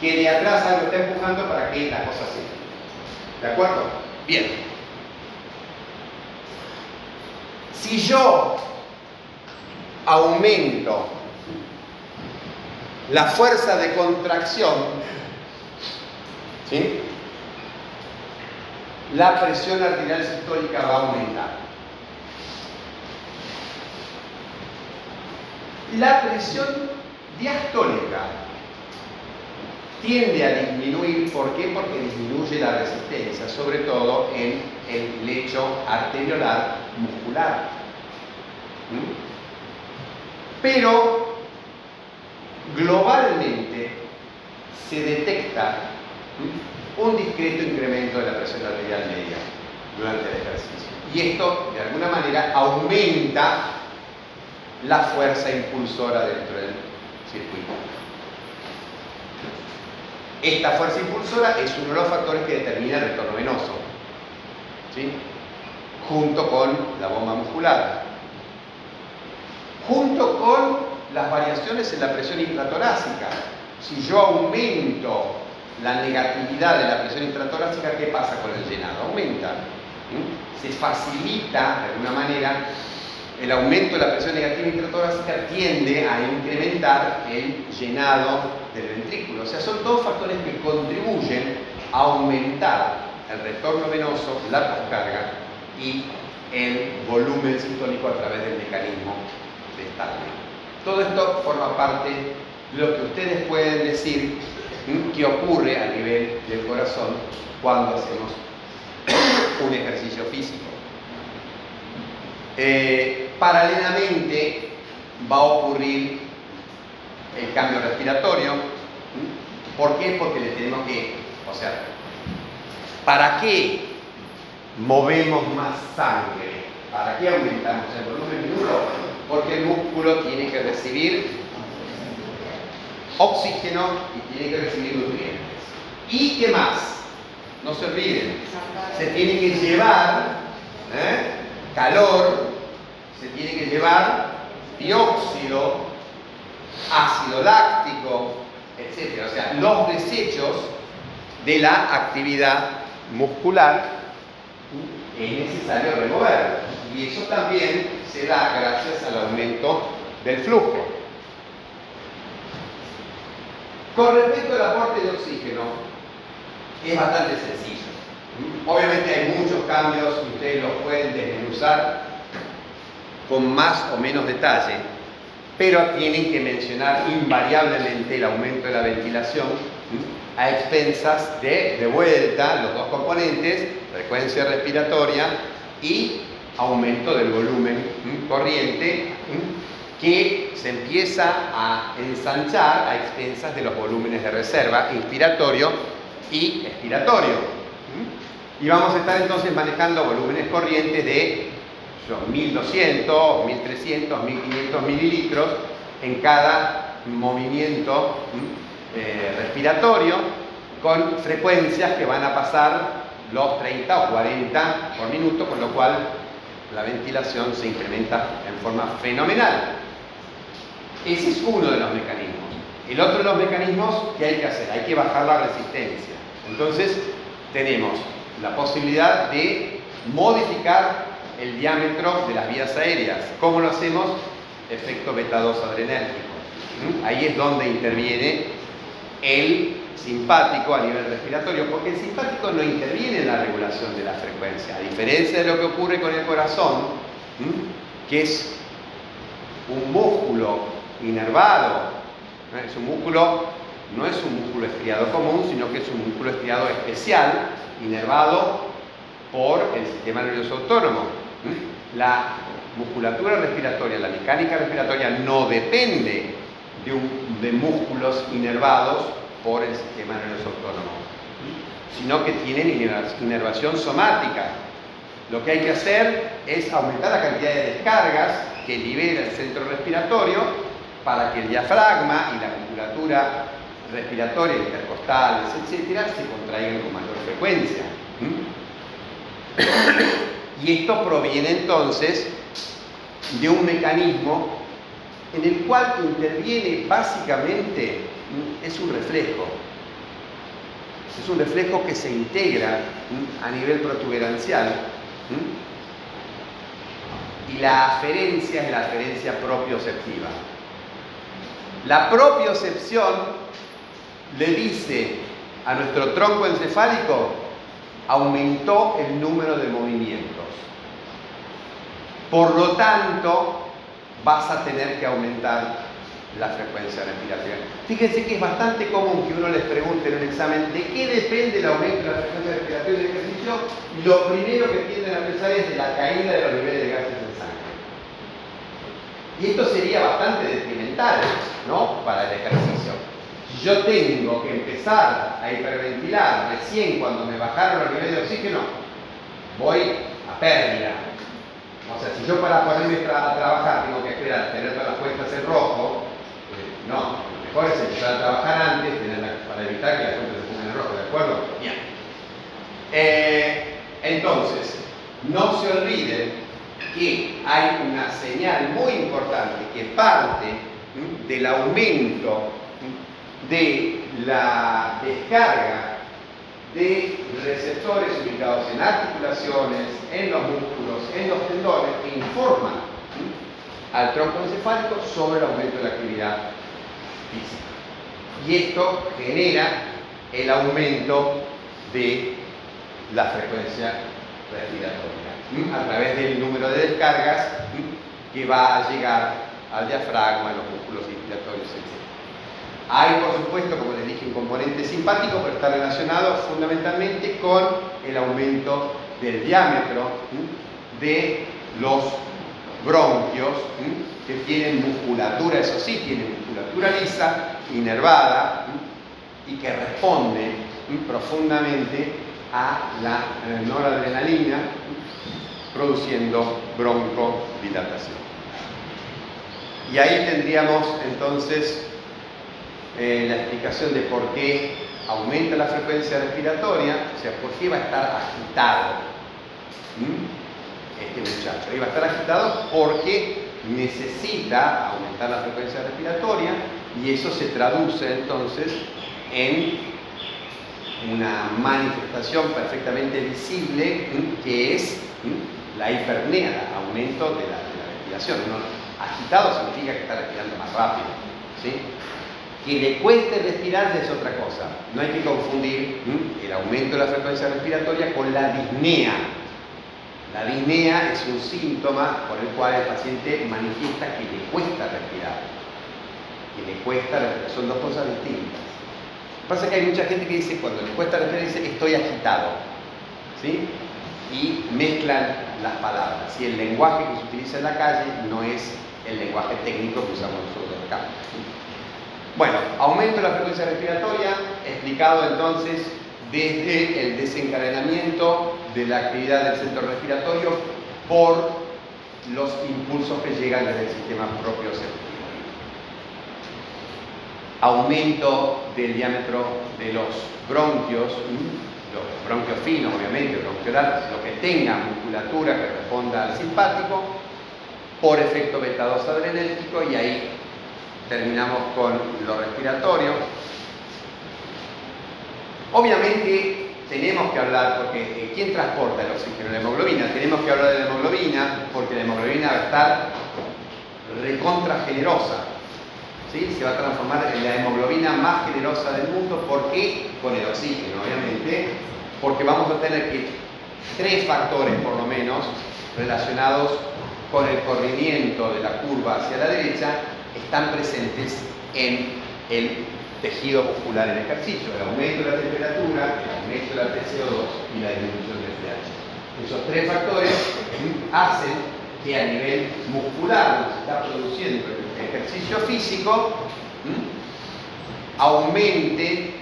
que de atrás algo está empujando para que la cosa siga. ¿De acuerdo? Bien. Si yo aumento la fuerza de contracción, ¿sí? la presión arterial sistólica va a aumentar. La presión diastólica tiende a disminuir, ¿por qué? Porque disminuye la resistencia, sobre todo en el lecho arteriolar muscular. ¿Mm? Pero globalmente se detecta un discreto incremento de la presión arterial media durante el ejercicio. Y esto, de alguna manera, aumenta la fuerza impulsora dentro del circuito. Esta fuerza impulsora es uno de los factores que determina el retorno venoso, ¿sí? junto con la bomba muscular, junto con las variaciones en la presión intratorácica. Si yo aumento la negatividad de la presión intratorácica, ¿qué pasa con el llenado? Aumenta. Se facilita, de alguna manera, el aumento de la presión negativa intratorácica tiende a incrementar el llenado del ventrículo. O sea, son todos factores que contribuyen a aumentar el retorno venoso, la poscarga y el volumen sistólico a través del mecanismo Todo esto forma parte de lo que ustedes pueden decir que ocurre a nivel del corazón cuando hacemos un ejercicio físico. Eh, paralelamente va a ocurrir el cambio respiratorio. ¿Por qué? Porque le tenemos que, o sea, ¿para qué movemos más sangre? ¿Para qué aumentamos el volumen? Porque el músculo tiene que recibir oxígeno y tiene que recibir nutrientes. ¿Y qué más? No se olviden, se tiene que llevar ¿eh? calor, se tiene que llevar dióxido, ácido láctico, etc. O sea, los desechos de la actividad muscular es necesario remover. Y eso también se da gracias al aumento del flujo. Con respecto al aporte de oxígeno, es bastante sencillo. Obviamente hay muchos cambios ustedes los pueden desmenuzar con más o menos detalle, pero tienen que mencionar invariablemente el aumento de la ventilación a expensas de, de vuelta, los dos componentes, frecuencia respiratoria y aumento del volumen corriente que se empieza a ensanchar a expensas de los volúmenes de reserva inspiratorio y expiratorio. Y vamos a estar entonces manejando volúmenes corrientes de 1200, 1300, 1500 mililitros en cada movimiento eh, respiratorio con frecuencias que van a pasar los 30 o 40 por minuto, con lo cual la ventilación se incrementa en forma fenomenal. Ese es uno de los mecanismos. El otro de los mecanismos que hay que hacer, hay que bajar la resistencia. Entonces tenemos la posibilidad de modificar el diámetro de las vías aéreas. ¿Cómo lo hacemos? Efecto beta 2 adrenérgico. ¿Mm? Ahí es donde interviene el simpático a nivel respiratorio, porque el simpático no interviene en la regulación de la frecuencia, a diferencia de lo que ocurre con el corazón, que es un músculo inervado, es un músculo, no es un músculo estriado común, sino que es un músculo estriado especial, inervado por el sistema nervioso autónomo. La musculatura respiratoria, la mecánica respiratoria no depende de, de músculos inervados por el sistema nervioso autónomo, sino que tienen inervación somática. Lo que hay que hacer es aumentar la cantidad de descargas que libera el centro respiratorio para que el diafragma y la musculatura respiratoria, intercostales, etcétera, se contraigan con mayor frecuencia. Y esto proviene entonces de un mecanismo en el cual interviene básicamente, es un reflejo, Es un reflejo que se integra a nivel protuberancial. Y la aferencia es la aferencia propioceptiva. La propiocepción le dice a nuestro tronco encefálico, aumentó el número de movimientos. Por lo tanto, vas a tener que aumentar la frecuencia respiratoria. Fíjense que es bastante común que uno les pregunte en un examen de qué depende el aumento de la frecuencia respiratoria del ejercicio. Lo primero que tienden a pensar es de la caída de los niveles de gases en sangre. Y esto sería bastante detrimental, ¿no? Para el ejercicio. Si yo tengo que empezar a hiperventilar recién cuando me bajaron los niveles de oxígeno, voy a pérdida. O sea, si yo para ponerme a trabajar tengo que esperar tener todas las cuentas en rojo, no, lo mejor es empezar a trabajar antes para evitar que la gente se ponga en rojo, ¿de acuerdo? Bien. Eh, entonces, no se olviden que hay una señal muy importante que parte del aumento de la descarga de receptores ubicados en articulaciones, en los músculos, en los tendones, que informan al tronco encefálico sobre el aumento de la actividad y esto genera el aumento de la frecuencia respiratoria a través del número de descargas que va a llegar al diafragma, a los músculos respiratorios, etc. Hay, por supuesto, como les dije, un componente simpático, pero está relacionado fundamentalmente con el aumento del diámetro de los bronquios que tienen musculatura, eso sí, tienen musculatura lisa, inervada y que responde profundamente a la eh, noradrenalina produciendo broncodilatación. Y ahí tendríamos entonces eh, la explicación de por qué aumenta la frecuencia respiratoria, o sea, por qué va a estar agitado este muchacho. Va a estar agitado porque necesita aumentar la frecuencia respiratoria y eso se traduce entonces en una manifestación perfectamente visible que es la hipernea, aumento de la, respiración. agitado significa que está respirando más rápido. Que le cueste respirar es otra cosa. No hay que confundir el aumento de la frecuencia respiratoria con la disnea la disnea es un síntoma por el cual el paciente manifiesta que le cuesta respirar. Que le cuesta respirar. Son dos cosas distintas. Lo que pasa que hay mucha gente que dice, cuando le cuesta respirar, dice estoy agitado. ¿Sí? Y mezclan las palabras. Y el lenguaje que se utiliza en la calle no es el lenguaje técnico que usamos nosotros acá. Bueno, aumento de la frecuencia respiratoria, explicado entonces desde el desencadenamiento de la actividad del centro respiratorio por los impulsos que llegan desde el sistema propio Aumento del diámetro de los bronquios, los bronquios finos obviamente, bronquiolar, lo que tenga musculatura que responda al simpático, por efecto beta 2 adrenérgico y ahí terminamos con lo respiratorio. Obviamente tenemos que hablar, porque eh, ¿quién transporta el oxígeno? La hemoglobina. Tenemos que hablar de la hemoglobina, porque la hemoglobina va a estar recontra generosa. ¿sí? Se va a transformar en la hemoglobina más generosa del mundo. ¿Por qué? Con el oxígeno, obviamente. Porque vamos a tener que tres factores, por lo menos, relacionados con el corrimiento de la curva hacia la derecha, están presentes en el tejido muscular en ejercicio, el aumento de la temperatura, el aumento de la TCO2 y la disminución del pH. Esos tres factores hacen que a nivel muscular, donde se está produciendo el ejercicio físico, aumente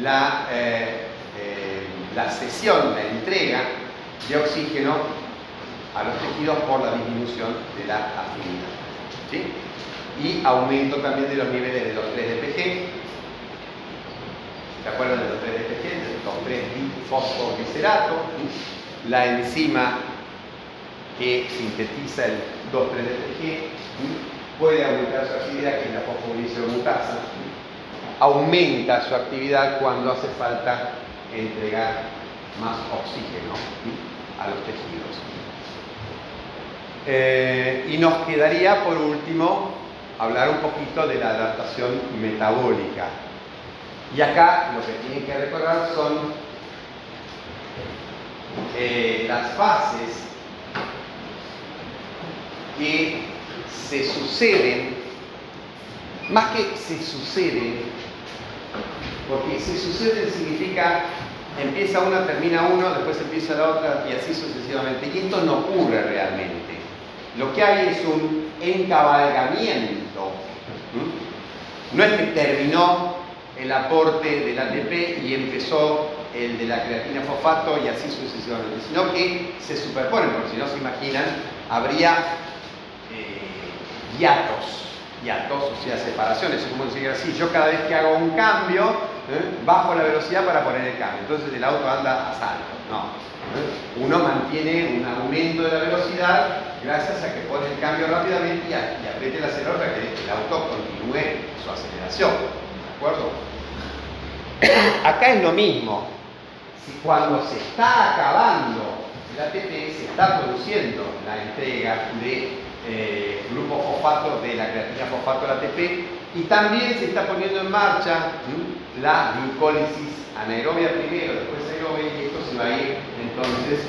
la, eh, eh, la sesión, la entrega de oxígeno a los tejidos por la disminución de la afinidad. Y aumento también de los niveles de los 3 DPG, ¿Se acuerdan de los tres detergentes? Los tres fosfoglicerato, la enzima que sintetiza el 2,3-DPG puede aumentar su actividad, que es la fosfoglicero aumenta su actividad cuando hace falta entregar más oxígeno a los tejidos. Eh, y nos quedaría por último hablar un poquito de la adaptación metabólica. Y acá lo que tienen que recordar son eh, las fases que se suceden, más que se suceden, porque se suceden significa empieza una, termina uno, después empieza la otra y así sucesivamente. Y esto no ocurre realmente. Lo que hay es un encabalgamiento. No es que terminó el aporte del ATP y empezó el de la creatina fosfato y así sucesivamente, sino que se superponen, porque si no se imaginan, habría eh, hiatos, hiatos, o sea, separaciones, es como decir así, yo cada vez que hago un cambio, ¿eh? bajo la velocidad para poner el cambio, entonces el auto anda a salto, no. ¿eh? Uno mantiene un aumento de la velocidad gracias a que pone el cambio rápidamente y, apriete el acelerador para que el auto continúe su aceleración, ¿de acuerdo? Acá es lo mismo, si cuando se está acabando el ATP se está produciendo la entrega de eh, grupo fosfato de la creatina fosfato al ATP y también se está poniendo en marcha la glucólisis anaerobia primero, después aerobia y esto se va a ir entonces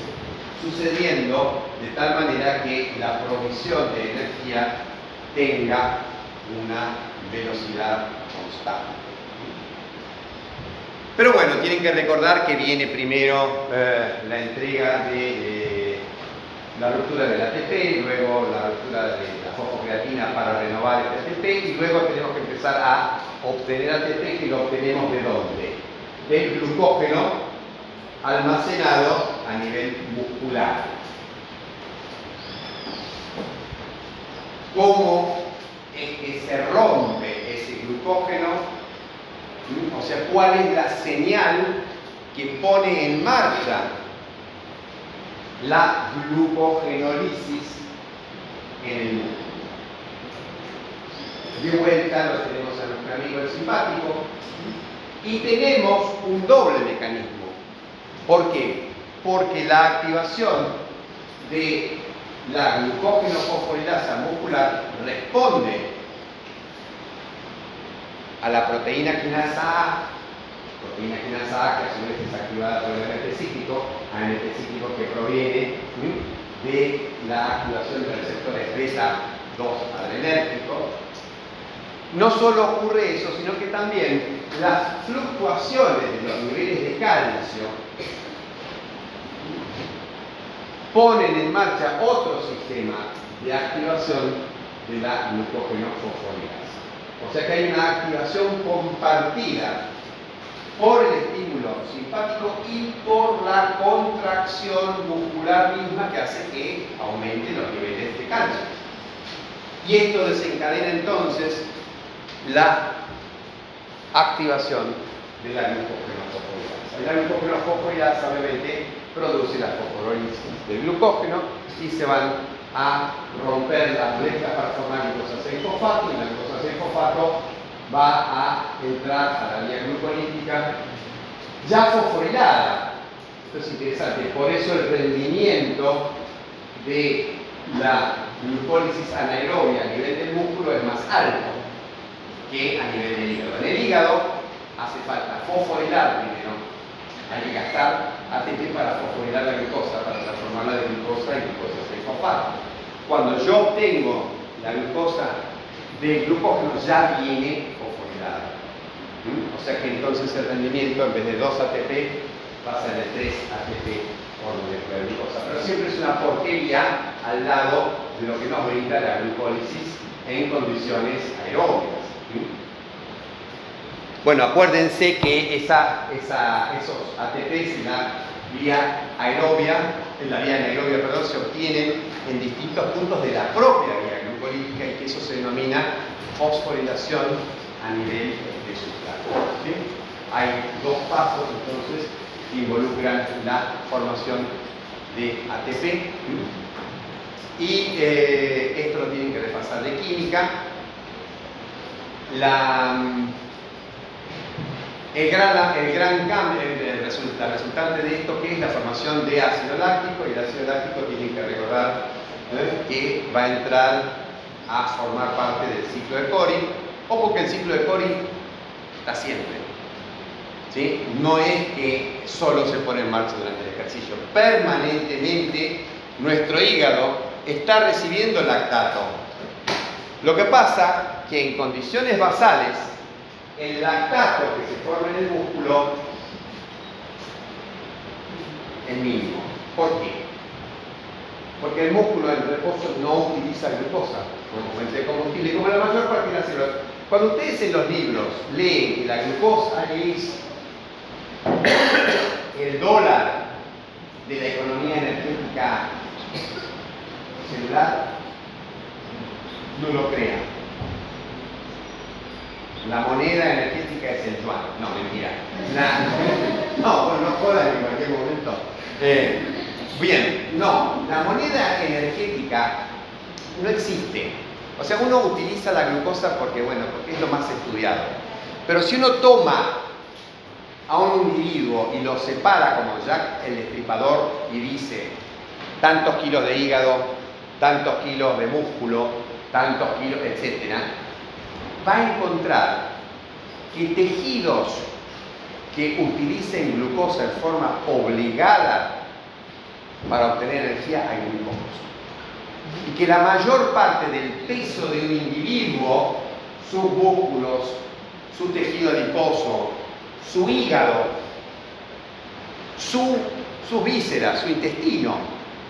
sucediendo de tal manera que la provisión de energía tenga una velocidad constante. Pero bueno, tienen que recordar que viene primero eh, la entrega de eh, la ruptura del ATP, luego la ruptura de la fosfocreatina para renovar el ATP y luego tenemos que empezar a obtener ATP que lo obtenemos de dónde? Del glucógeno almacenado a nivel muscular. ¿Cómo es que se rompe ese glucógeno o sea, cuál es la señal que pone en marcha la glucogenolisis en el músculo. De vuelta lo tenemos a nuestro amigo el simpático y tenemos un doble mecanismo. ¿Por qué? Porque la activación de la glucógeno fosforilasa muscular responde a la proteína quinasa A, proteína A que a su vez es activada por el ANP cíclico, cíclico que proviene de la activación de receptores beta 2 adrenérgicos. No solo ocurre eso, sino que también las fluctuaciones de los niveles de calcio ponen en marcha otro sistema de activación de la glucógeno fosforilasa. O sea que hay una activación compartida por el estímulo simpático y por la contracción muscular misma que hace que aumenten los niveles de calcio. Y esto desencadena entonces la activación de la glucógeno La glucógeno obviamente produce la fosforólisis del glucógeno y se van a romper las letras para formar glucosa 6 fosfato y la glucosa 6 fosfato va a entrar a la vía glucolítica ya fosforilada. Esto es interesante, por eso el rendimiento de la glucólisis anaerobia a nivel del músculo es más alto que a nivel del hígado. En el hígado hace falta fosforilar primero, hay que gastar ATP para fosforilar la glucosa, para transformarla de glucosa en glucosa 6 fosfato. Cuando yo obtengo la glucosa del glucógeno ya viene fosforilada. ¿Mm? O sea que entonces el rendimiento en vez de 2 ATP va a ser de 3 ATP por molécula de glucosa. Pero siempre es una porquería al lado de lo que nos brinda la glucólisis en condiciones aeróbicas. Bueno, acuérdense que esos ATPs en la vía aerobia, en la vía anaerobia, perdón, se obtienen en distintos puntos de la propia vía glucolítica y que eso se denomina fosforilación a nivel de sustrato. Hay dos pasos entonces que involucran la formación de ATP y eh, esto lo tienen que repasar de química. La, El gran, el gran cambio, el, resultante de esto, que es la formación de ácido láctico, y el ácido láctico tienen que recordar que va a entrar a formar parte del ciclo de Cori. Ojo que el ciclo de Cori está siempre. ¿sí? No es que solo se pone en marcha durante el ejercicio. Permanentemente nuestro hígado está recibiendo lactato. Lo que pasa que en condiciones basales, el lactato que se forma en el músculo es mínimo. ¿Por qué? Porque el músculo en reposo no utiliza glucosa como fuente de combustible, como la mayor parte de las células. Cuando ustedes en los libros leen que la glucosa es el dólar de la economía energética celular, no lo crean. La moneda energética es el yuan. No, mentira. no, bueno, no jodan en cualquier momento. Eh, bien, no, la moneda energética no existe. O sea, uno utiliza la glucosa porque, bueno, porque es lo más estudiado. Pero si uno toma a un individuo y lo separa como Jack el Destripador y dice tantos kilos de hígado, tantos kilos de músculo, tantos kilos, etc., va a encontrar que tejidos que utilicen glucosa en forma obligada para obtener energía hay muy pocos. Y que la mayor parte del peso de un individuo, sus músculos, su tejido adiposo, su hígado, su, sus vísceras, su intestino,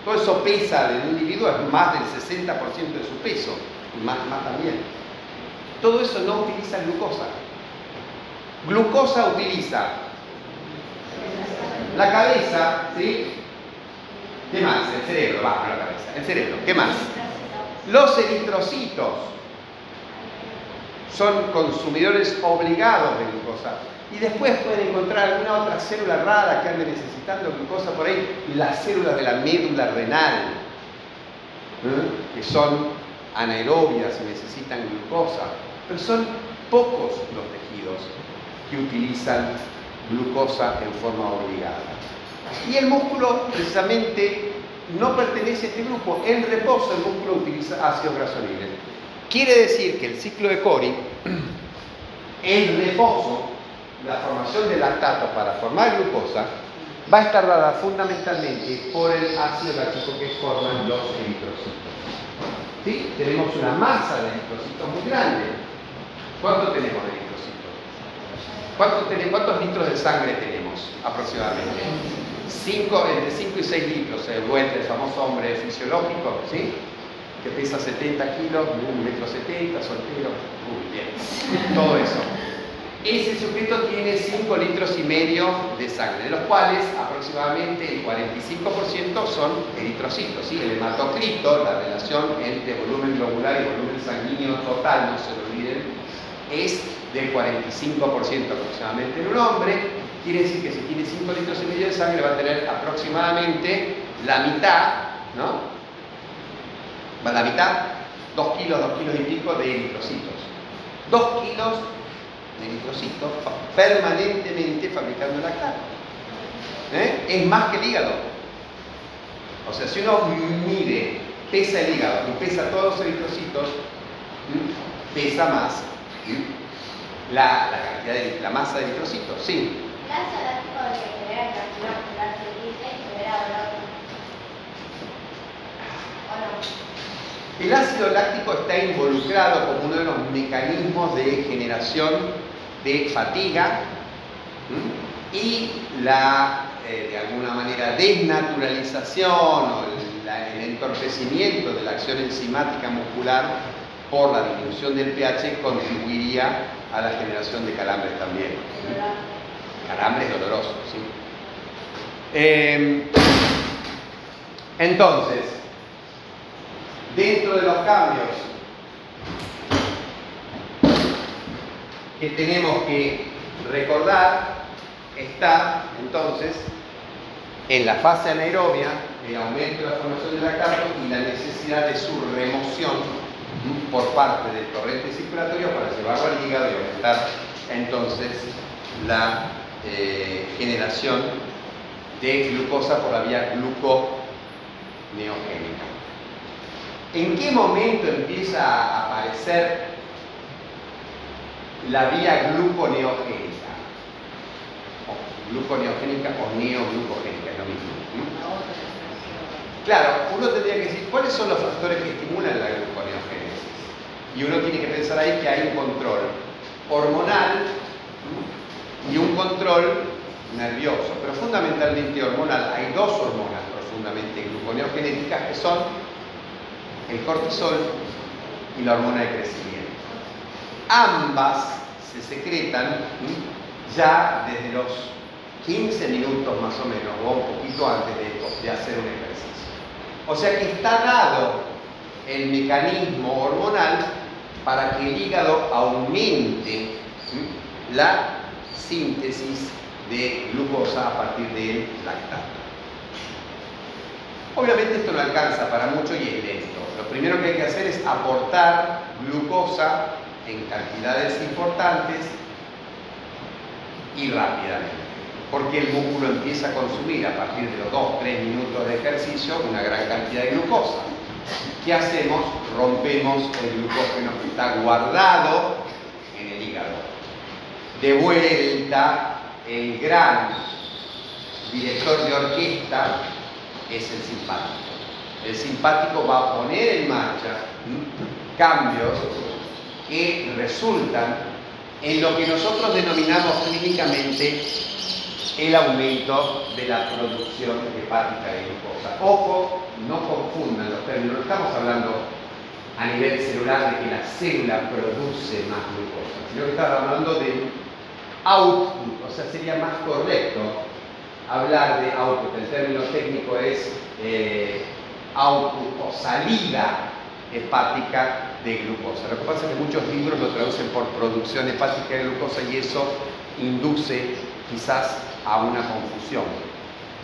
todo eso pesa de un individuo, es más del 60% de su peso, y más, más también. Todo eso no utiliza glucosa. Glucosa utiliza la cabeza, ¿sí? ¿Qué más? El cerebro, va, la cabeza. El cerebro, ¿qué más? Los eritrocitos son consumidores obligados de glucosa. Y después pueden encontrar alguna otra célula rara que ande necesitando glucosa por ahí, las células de la médula renal, ¿eh? que son anaerobias y necesitan glucosa. Pero son pocos los tejidos que utilizan glucosa en forma obligada. Y el músculo precisamente no pertenece a este grupo. En reposo el músculo utiliza ácidos grasos libres. Quiere decir que el ciclo de Cori, en reposo, la formación de lactato para formar glucosa va a estar dada fundamentalmente por el ácido láctico que forman los eritrocitos. ¿Sí? Tenemos una masa de eritrocitos muy grande. ¿Cuánto tenemos de eritrocitos? ¿Cuántos litros de sangre tenemos aproximadamente? Entre 5 y 6 litros, se vuelve el famoso hombre fisiológico, ¿sí? que pesa 70 kilos, 1 metro 70, soltero, muy bien, todo eso. Ese sujeto tiene 5 litros y medio de sangre, de los cuales aproximadamente el 45% son eritrocitos. ¿sí? El hematocrito, la relación entre volumen globular y volumen sanguíneo total, no se lo olviden, es del 45% aproximadamente en un hombre. Quiere decir que si tiene 5 litros y medio de sangre va a tener aproximadamente la mitad, ¿no? La mitad, 2 kilos, 2 kilos y pico de eritrocitos. 2 kilos de eritrocitos permanentemente fabricando lactato. ¿Eh? Es más que el hígado. O sea, si uno mide, pesa el hígado y pesa todos los eritrocitos, pesa más la, la, cantidad de la masa de eritrocitos. Sí. El ácido láctico está involucrado como uno de los mecanismos de generación de fatiga y la, eh, de alguna manera, desnaturalización o el, entorpecimiento de la acción enzimática muscular por la disminución del pH contribuiría a la generación de calambres también. Calambres dolorosos, ¿sí? Em, entonces, dentro de los cambios que tenemos que recordar está entonces en la fase anaerobia el aumento de la formación de lactato y la necesidad de su remoción por parte del torrente circulatorio para llevarlo al hígado y aumentar entonces la eh, generación de glucosa por la vía gluconeogénica. ¿En qué momento empieza a aparecer la vía gluconeogénica? O gluconeogénica o neoglucogénica, es lo mismo. Claro, uno tendría que decir, ¿cuáles son los factores que estimulan la gluconeogénesis? Y uno tiene que pensar ahí que hay un control hormonal y un control nervioso, pero fundamentalmente hormonal. Hay dos hormonas profundamente gluconeogenéticas que son el cortisol y la hormona de crecimiento. Ambas se secretan ya desde los 15 minutos más o menos, o un poquito antes de, hacer un ejercicio. O sea que está dado el mecanismo hormonal para que el hígado aumente la síntesis de glucosa a partir del lactato. Obviamente esto no alcanza para mucho y es lento. Lo primero que hay que hacer es aportar glucosa en cantidades importantes y rápidamente. Porque el músculo empieza a consumir a partir de los 2-3 minutos de ejercicio una gran cantidad de glucosa. ¿Qué hacemos? Rompemos el glucógeno que está guardado en el hígado. De vuelta, el gran director de orquesta es el simpático. El simpático va a poner en marcha cambios que resultan en lo que nosotros denominamos clínicamente el aumento de la producción hepática de glucosa. Ojo, no confundan los términos, no estamos hablando a nivel celular de que la célula produce más glucosa, sino que estamos hablando de output, o sea, sería más correcto hablar de output, el término técnico es eh, output o salida hepática de glucosa. Lo que pasa es que muchos libros lo traducen por producción hepática de glucosa y eso induce quizás a una confusión.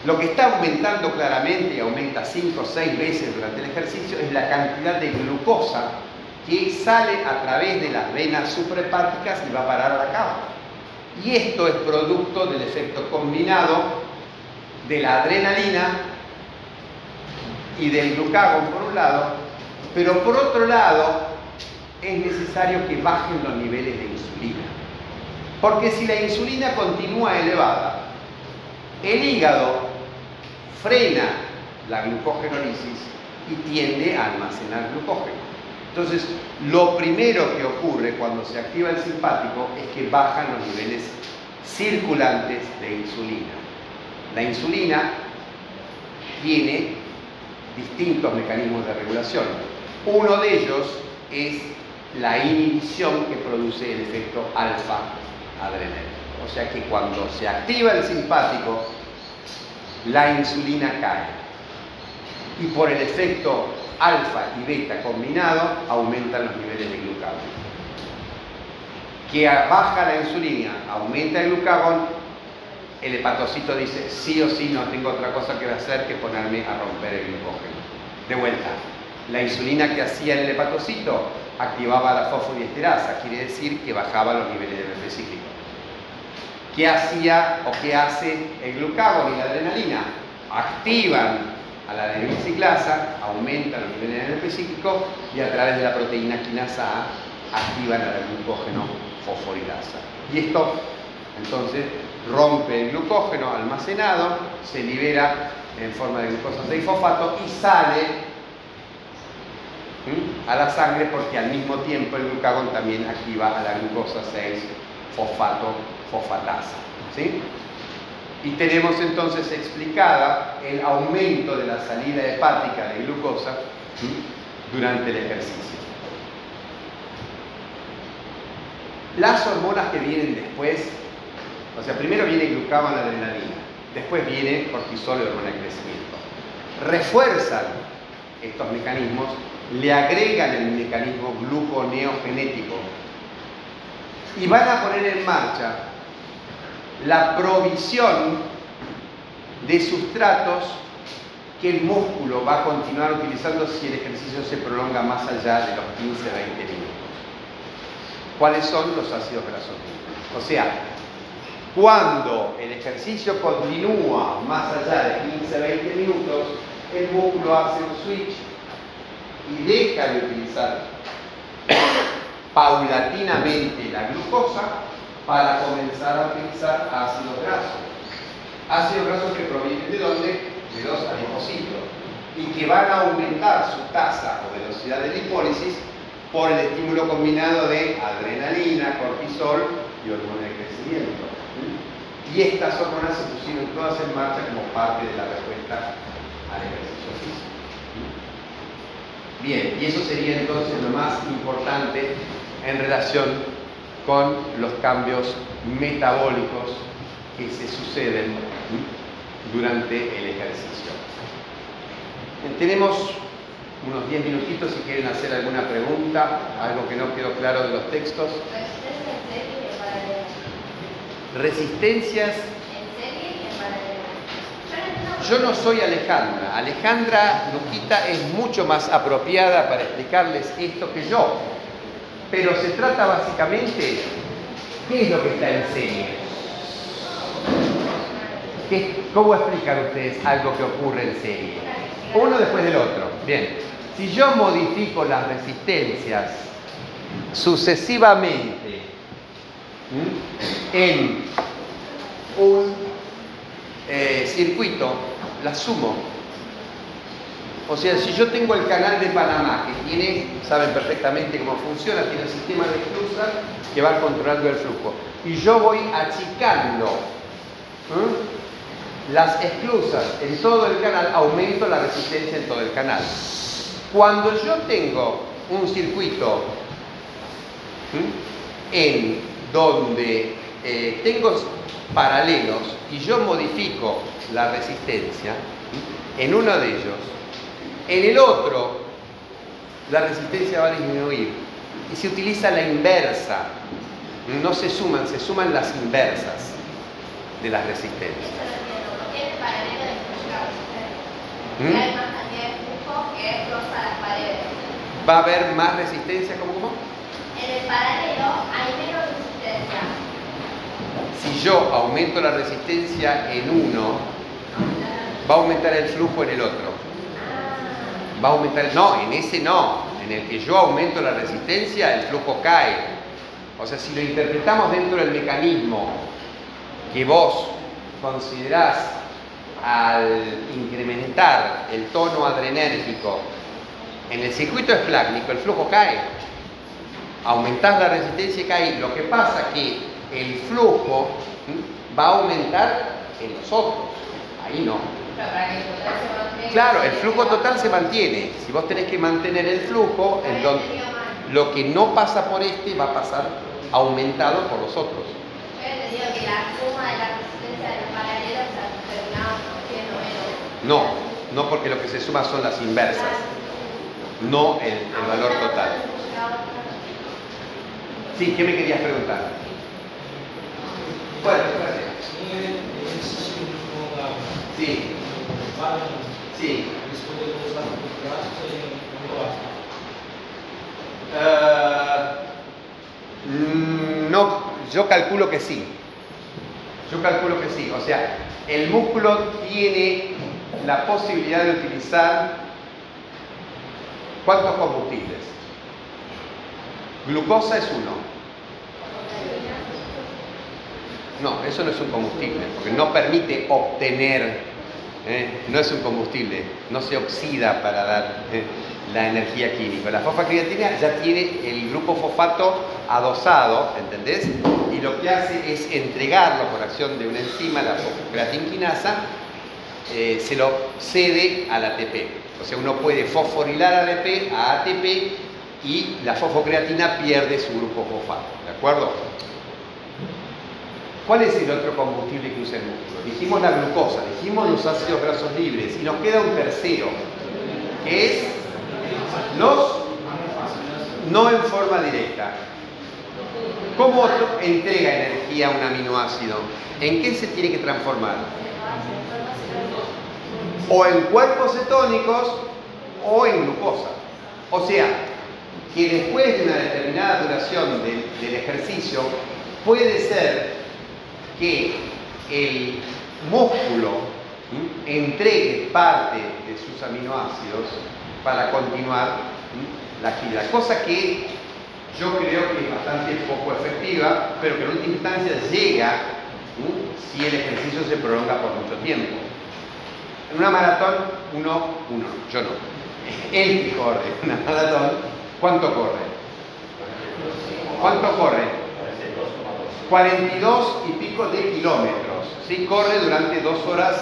Lo que está aumentando claramente y aumenta 5 o 6 veces durante el ejercicio es la cantidad de glucosa que sale a través de las venas suprahepáticas y va a parar la cava. Y esto es producto del efecto combinado de la adrenalina y del glucagón por un lado, pero por otro lado es necesario que bajen los niveles de insulina. Porque si la insulina continúa elevada, el hígado frena la glucogenolisis y tiende a almacenar glucógeno. Entonces, lo primero que ocurre cuando se activa el simpático es que bajan los niveles circulantes de insulina. La insulina tiene distintos mecanismos de regulación. Uno de ellos es la inhibición que produce el efecto alfa adrenérgico. O sea que cuando se activa el simpático, la insulina cae. Y por el efecto alfa y beta combinado, aumentan los niveles de glucagón. Que baja la insulina, aumenta el glucagón, el hepatocito dice, sí o sí no tengo otra cosa que hacer que ponerme a romper el glucógeno. De vuelta, la insulina que hacía el hepatocito activaba la fosfodiesterasa, quiere decir que bajaba los niveles de cíclico. ¿Qué hacía o qué hace el glucagón y la adrenalina? Activan a la adrenociclasa, aumentan los niveles de BP cíclico y a través de la proteína quinasa A activan al glucógeno fosforilasa. Y esto entonces rompe el glucógeno almacenado, se libera en forma de glucosa 6 fosfato y sale a la sangre porque al mismo tiempo el glucagón también activa a la glucosa 6 fosfato fosfatasa. ¿sí? Y tenemos entonces explicada el aumento de la salida hepática de glucosa durante el ejercicio. Las hormonas que vienen después, o sea, primero viene glucagón, adrenalina, después viene cortisol y hormona de crecimiento. Refuerzan estos mecanismos le agregan el mecanismo gluconeogenético y van a poner en marcha la provisión de sustratos que el músculo va a continuar utilizando si el ejercicio se prolonga más allá de los 15-20 minutos. ¿Cuáles son los ácidos grasos? O sea, Cuando el ejercicio continúa más allá de 15-20 minutos, el músculo hace un switch y deja de utilizar paulatinamente la glucosa para comenzar a utilizar ácidos grasos. Ácidos grasos que provienen de dónde? De los adipocitos y que van a aumentar su tasa o velocidad de lipólisis por el estímulo combinado de adrenalina, cortisol y hormona de crecimiento. Y estas hormonas se pusieron todas en marcha como parte de la respuesta al ejercicio físico. Bien, y eso sería entonces lo más importante en relación con los cambios metabólicos que se suceden durante el ejercicio. Tenemos unos 10 minutitos si quieren hacer alguna pregunta, algo que no quedó claro de los textos. Resistencias. Yo no soy Alejandra. Alejandra Luquita es mucho más apropiada para explicarles esto que yo. Pero se trata básicamente, ¿qué es lo que está en serie? ¿Cómo explican ustedes algo que ocurre en serie? Uno después del otro. Bien, si yo modifico las resistencias sucesivamente en un eh, circuito, las sumo o sea, si yo tengo el canal de Panamá, que tiene, saben perfectamente cómo funciona, tiene un sistema de esclusas que va controlando el flujo, y yo voy achicando las esclusas en todo el canal, aumento la resistencia en todo el canal. Cuando yo tengo un circuito en donde eh, tengo paralelos y yo modifico la resistencia, en uno de ellos en el otro, la resistencia va a disminuir y se utiliza la inversa. No se suman, se suman las inversas de las resistencias. ¿Mm? ¿Va a haber más resistencia? ¿Cómo, cómo? En el paralelo hay menos resistencia. Si yo aumento la resistencia en uno, va a aumentar el flujo en el otro va a aumentar. No, en ese no. En el que yo aumento la resistencia, el flujo cae. O sea, si lo interpretamos dentro del mecanismo que vos considerás al incrementar el tono adrenérgico en el circuito esplácnico, el flujo cae. Aumentás la resistencia y cae. Lo que pasa es que el flujo va a aumentar en los otros. Ahí no. Claro, el flujo total se mantiene. Si vos tenés que mantener el flujo, entonces lo que no pasa por este va a pasar aumentado por los otros. No, no porque lo que se suma son las inversas, no el, valor total. Sí, ¿qué me querías preguntar? Bueno, gracias. Sí. Sí. Uh, no, yo calculo que sí. Yo calculo que sí. O sea, el músculo tiene la posibilidad de utilizar ¿cuántos combustibles? Glucosa es uno. No, eso no es un combustible, porque no permite obtener ¿eh? no es un combustible, no se oxida para dar ¿eh? la energía química. La fosfacreatina ya tiene el grupo fosfato adosado, ¿entendés? Y lo que hace es entregarlo por acción de una enzima, la fosfocreatinquinasa, eh, se lo cede al ATP. O sea, uno puede fosforilar ADP a ATP y la fosfocreatina pierde su grupo fosfato, ¿de acuerdo? ¿Cuál es el otro combustible que usa el músculo? Dijimos la glucosa, dijimos los ácidos grasos libres y nos queda un tercero, que es los no en forma directa. ¿Cómo entrega energía un aminoácido? ¿En qué se tiene que transformar? O en cuerpos cetónicos o en glucosa. O sea, que después de una determinada duración del, del ejercicio puede ser que el músculo entregue parte de sus aminoácidos para continuar la actividad. Cosa que yo creo que es bastante poco efectiva, pero que en última instancia llega si el ejercicio se prolonga por mucho tiempo. En una maratón, uno, uno, yo no. Él que corre una maratón, ¿cuánto corre? ¿Cuánto corre? 42 y pico de kilómetros. ¿sí? Corre durante dos horas,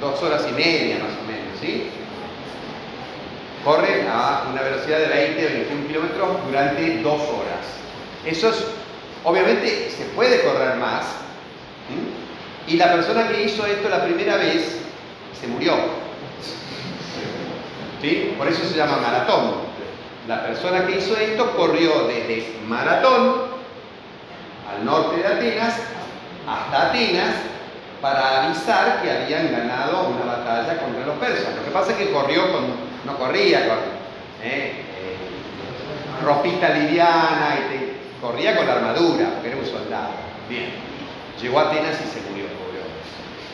dos horas y media más o menos. ¿sí? Corre a una velocidad de 20 o 21 kilómetros durante dos horas. Eso es, obviamente se puede correr más. Y la persona que hizo esto la primera vez se murió. ¿Sí? Por eso se llama maratón. La persona que hizo esto corrió desde Maratón al norte de Atenas hasta Atenas para avisar que habían ganado una batalla contra los persas. Lo que pasa es que corrió con, no corría con eh, eh, ropita liviana, y corría con armadura, porque era un soldado. Bien, llegó a Atenas y se murió, pobre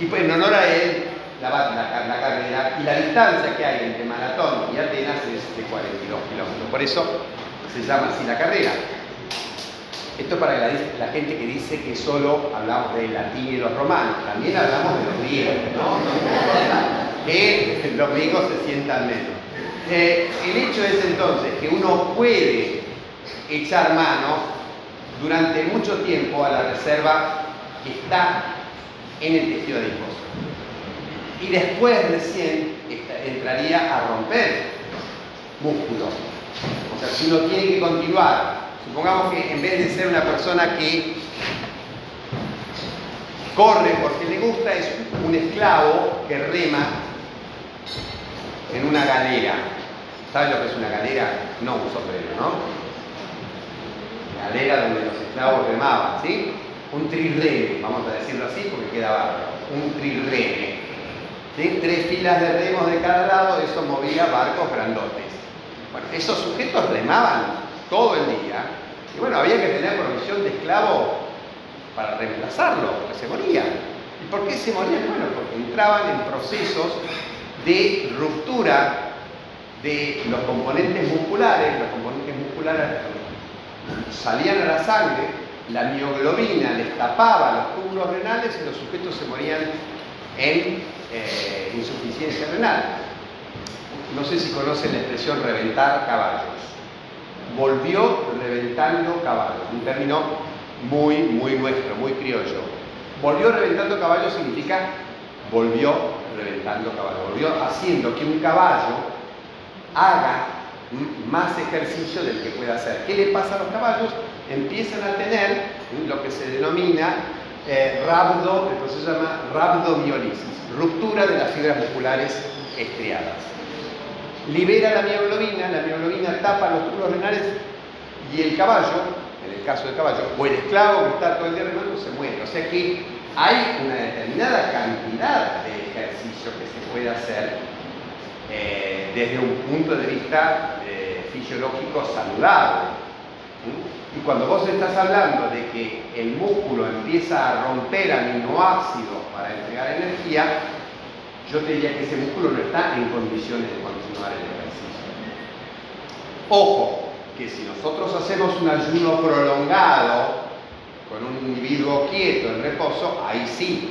Y pues en honor a él, la, la, carrera y la distancia que hay entre Maratón y Atenas es de 42 kilómetros. Por eso se llama así la carrera. Esto para la, gente que dice que solo hablamos del latín y los romanos, también hablamos de los griegos, ¿no? que los griegos se sientan menos. Eh, el hecho es entonces que uno puede echar mano durante mucho tiempo a la reserva que está en el tejido adiposo. Y después recién entraría a romper músculos. O sea, si uno tiene que continuar Supongamos que en vez de ser una persona que corre porque le gusta, es un esclavo que rema en una galera. ¿Sabes lo que es una galera? No un sombrero, ¿no? Galera donde los esclavos remaban, ¿sí? Un trirreme, vamos a decirlo así porque queda barro. Un trirreme. ¿sí? Tres filas de remos de cada lado, eso movía barcos grandotes. Bueno, esos sujetos remaban todo el día. Y bueno, había que tener provisión de esclavo para reemplazarlo, porque se moría. ¿Y por qué se morían? Bueno, porque entraban en procesos de ruptura de los componentes musculares, los componentes musculares salían a la sangre, la mioglobina les tapaba los túbulos renales y los sujetos se morían en eh, insuficiencia renal. No sé si conocen la expresión reventar caballos volvió reventando caballos, un término muy, muy nuestro, muy criollo. Volvió reventando caballos significa volvió reventando caballos, volvió haciendo que un caballo haga más ejercicio del que puede hacer. ¿Qué le pasa a los caballos? Empiezan a tener lo que se denomina eh, rabdo, el proceso se llama rabdomiolisis, ruptura de las fibras musculares estriadas libera la mioglobina, la mioglobina tapa los túbulos renales y el caballo, en el caso del caballo, o el esclavo que está todo el día remando, se muere. O sea que hay una determinada cantidad de ejercicio que se puede hacer eh, desde un punto de vista eh, fisiológico saludable. Y cuando vos estás hablando de que el músculo empieza a romper aminoácidos para entregar energía, yo te diría que ese músculo no está en condiciones de continuar el ejercicio. Ojo, que si nosotros hacemos un ayuno prolongado con un individuo quieto en reposo, ahí sí,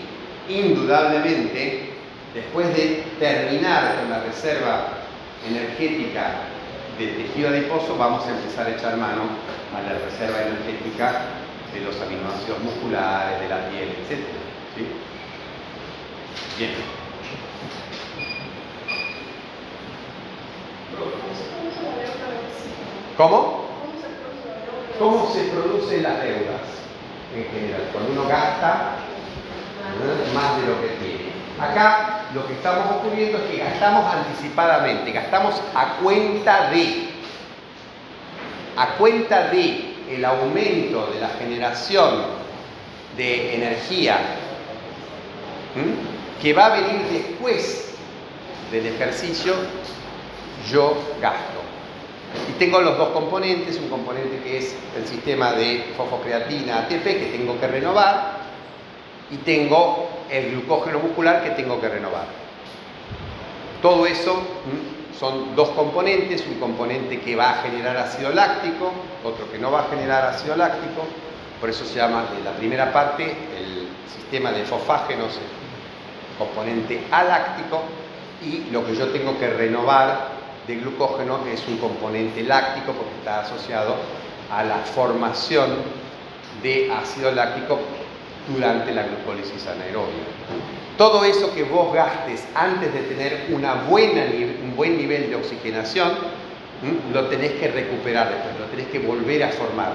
indudablemente, después de terminar con la reserva energética del tejido adiposo, vamos a empezar a echar mano a la reserva energética de los aminoácidos musculares, de la piel, etc. Bien. ¿Cómo? ¿Cómo se producen las deudas en general? Cuando uno gasta más de lo que tiene. Acá lo que estamos ocurriendo es que gastamos anticipadamente, gastamos a cuenta de, a cuenta de el aumento de la generación de energía que va a venir después del ejercicio, yo gasto. Y tengo los dos componentes, un componente que es el sistema de fosfocreatina ATP que tengo que renovar y tengo el glucógeno muscular que tengo que renovar. Todo eso son dos componentes, un componente que va a generar ácido láctico, otro que no va a generar ácido láctico, por eso se llama la primera parte el sistema de fosfágenos, componente aláctico, y lo que yo tengo que renovar de glucógeno es un componente láctico porque está asociado a la formación de ácido láctico durante la glucólisis anaerobia. Todo eso que vos gastes antes de tener una buena, un buen nivel de oxigenación, lo tenés que recuperar después, lo tenés que volver a formar.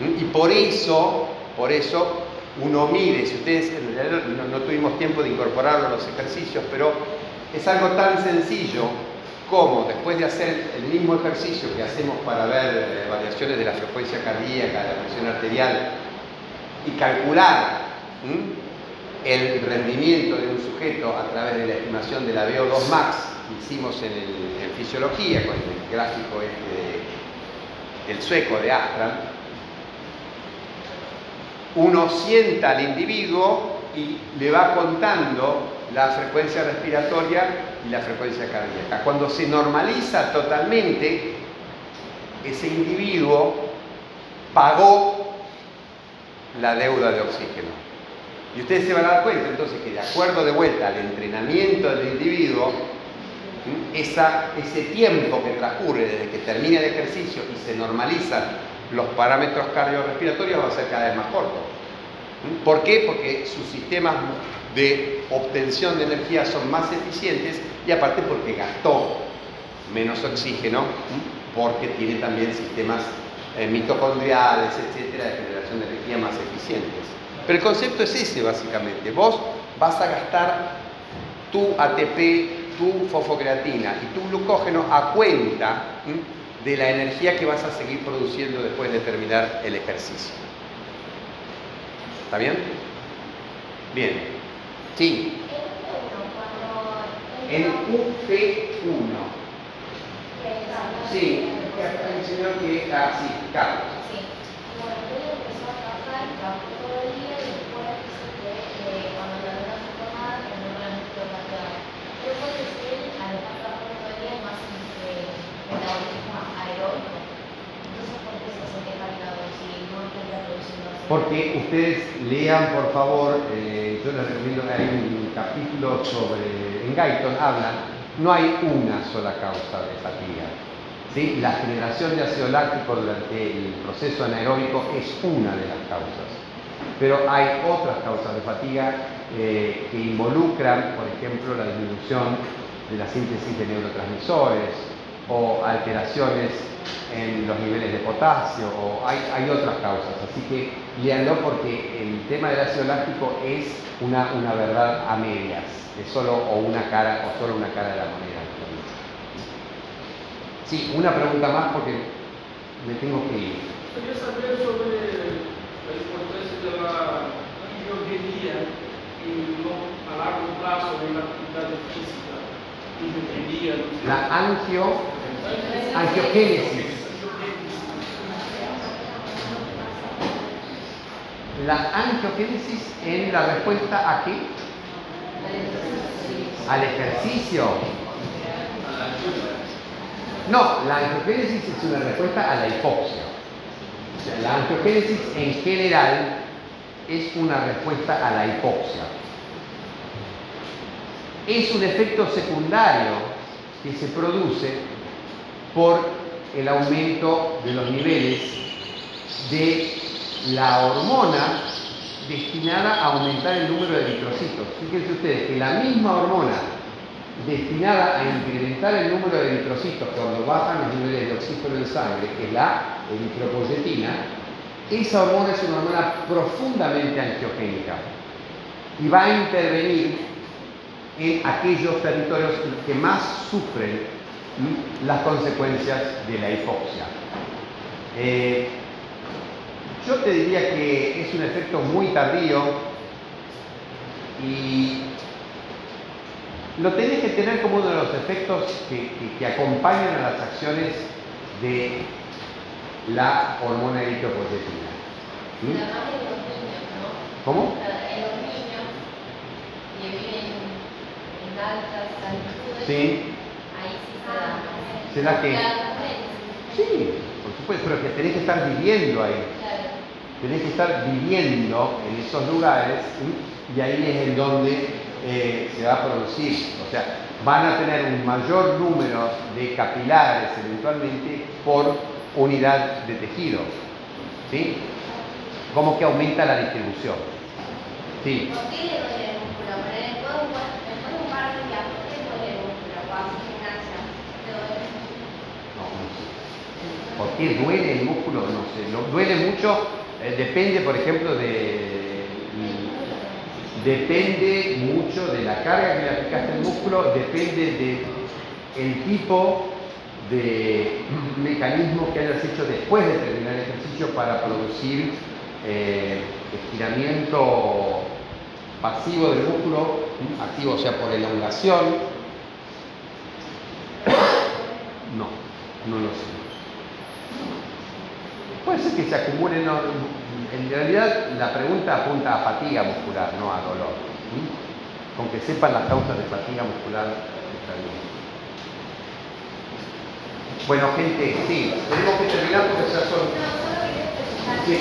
Y por eso, por eso uno mide, si ustedes no, no tuvimos tiempo de incorporarlo a los ejercicios, pero es algo tan sencillo como después de hacer el mismo ejercicio que hacemos para ver eh, variaciones de la frecuencia cardíaca, de la presión arterial, y calcular el rendimiento de un sujeto a través de la estimación de la VO2 max que hicimos en, fisiología con el gráfico este del sueco de Astran, uno sienta al individuo y le va contando la frecuencia respiratoria y la frecuencia cardíaca. Cuando se normaliza totalmente, ese individuo pagó la deuda de oxígeno. Y ustedes se van a dar cuenta entonces que de acuerdo de vuelta al entrenamiento del individuo, ese tiempo que transcurre desde que termina el ejercicio y se normalizan los parámetros cardiorrespiratorios va a ser cada vez más corto. ¿Por qué? Porque sus sistemas de obtención de energía son más eficientes y aparte porque gastó menos oxígeno, porque tiene también sistemas eh, mitocondriales, etcétera, de generación de energía más eficientes. Pero el concepto es ese básicamente. Vos vas a gastar tu ATP, tu fosfocreatina y tu glucógeno a cuenta de la energía que vas a seguir produciendo después de terminar el ejercicio. ¿Está bien? Bien. Sí. En UP1. Sí, acá señor que. Ah, sí, Carlos. Sí. Bueno, yo empezó a trabajar, trabajó todo el día y después dice que eh, cuando la luna se tomaba, que no la metió Yo puedo decir, al estar trabajando todo el día, más eh, metabolismo aeróbico. Entonces, ¿por qué se siente cargado si no estaría produciendo Porque ustedes lean, por favor. Eh, yo les recomiendo, hay un capítulo sobre, en Guyton hablan, no hay una sola causa de fatiga. ¿sí? La generación de ácido láctico durante el proceso anaeróbico es una de las causas, pero hay otras causas de fatiga eh, que involucran, por ejemplo, la disminución de la síntesis de neurotransmisores o alteraciones en los niveles de potasio o hay, hay otras causas. Así que léanlo porque el tema del ácido láctico es una, una verdad a medias, es solo o una cara o solo una cara de la moneda. Sí, una pregunta más porque me tengo que ir. Quería saber sobre la importancia de la angiogenia a largo plazo en la actividad física. La angio, angiogénesis. La angiogénesis en la respuesta a qué? Al ejercicio. No, la angiogénesis es una respuesta a la hipoxia. la angiogénesis en general es una respuesta a la hipoxia. Es un efecto secundario que se produce por el aumento de los niveles de la hormona destinada a aumentar el número de eritrocitos. Fíjense ustedes que la misma hormona destinada a incrementar el número de eritrocitos cuando bajan los niveles de oxígeno en sangre, que es la eritropoyetina, esa hormona es una hormona profundamente angiogénica y va a intervenir en aquellos territorios que más sufren las consecuencias de la hipoxia. Eh, yo te diría que es un efecto muy tardío y lo tenés que tener como uno de los efectos que, acompañan a las acciones de la hormona eritropoyetina. ¿Mm? ¿no? ¿Cómo? En los niños que viven en altas altitudes, Sí, ahí sí se da. ¿Se da qué? Claramente. sí, por supuesto, pero que tenés que estar viviendo ahí. Tenés que estar viviendo en esos lugares ¿sí? y ahí es en donde eh, se va a producir. O sea, van a tener un mayor número de capilares eventualmente por unidad de tejido. ¿Sí? Como que aumenta la distribución. Sí. ¿Por qué le duele el músculo? Pero después, de un- par de días, ¿por qué le duele el músculo? Cuando haces gimnasia, ¿te duele? No, no sé. ¿Por qué duele el músculo? No sé. Duele mucho, eh, depende, por ejemplo, de. Depende mucho de la carga que le aplicaste al músculo, depende de tipo de mecanismo que hayas hecho después de terminar el ejercicio para producir eh, estiramiento pasivo del músculo, activo o sea por elongación. No, no lo sé. Puede ser que se acumule, no, en realidad la pregunta apunta a fatiga muscular, no a dolor. Con que sepan las causas de fatiga muscular está bien. Bueno, gente, sí, tenemos que terminar porque ya son... Sí.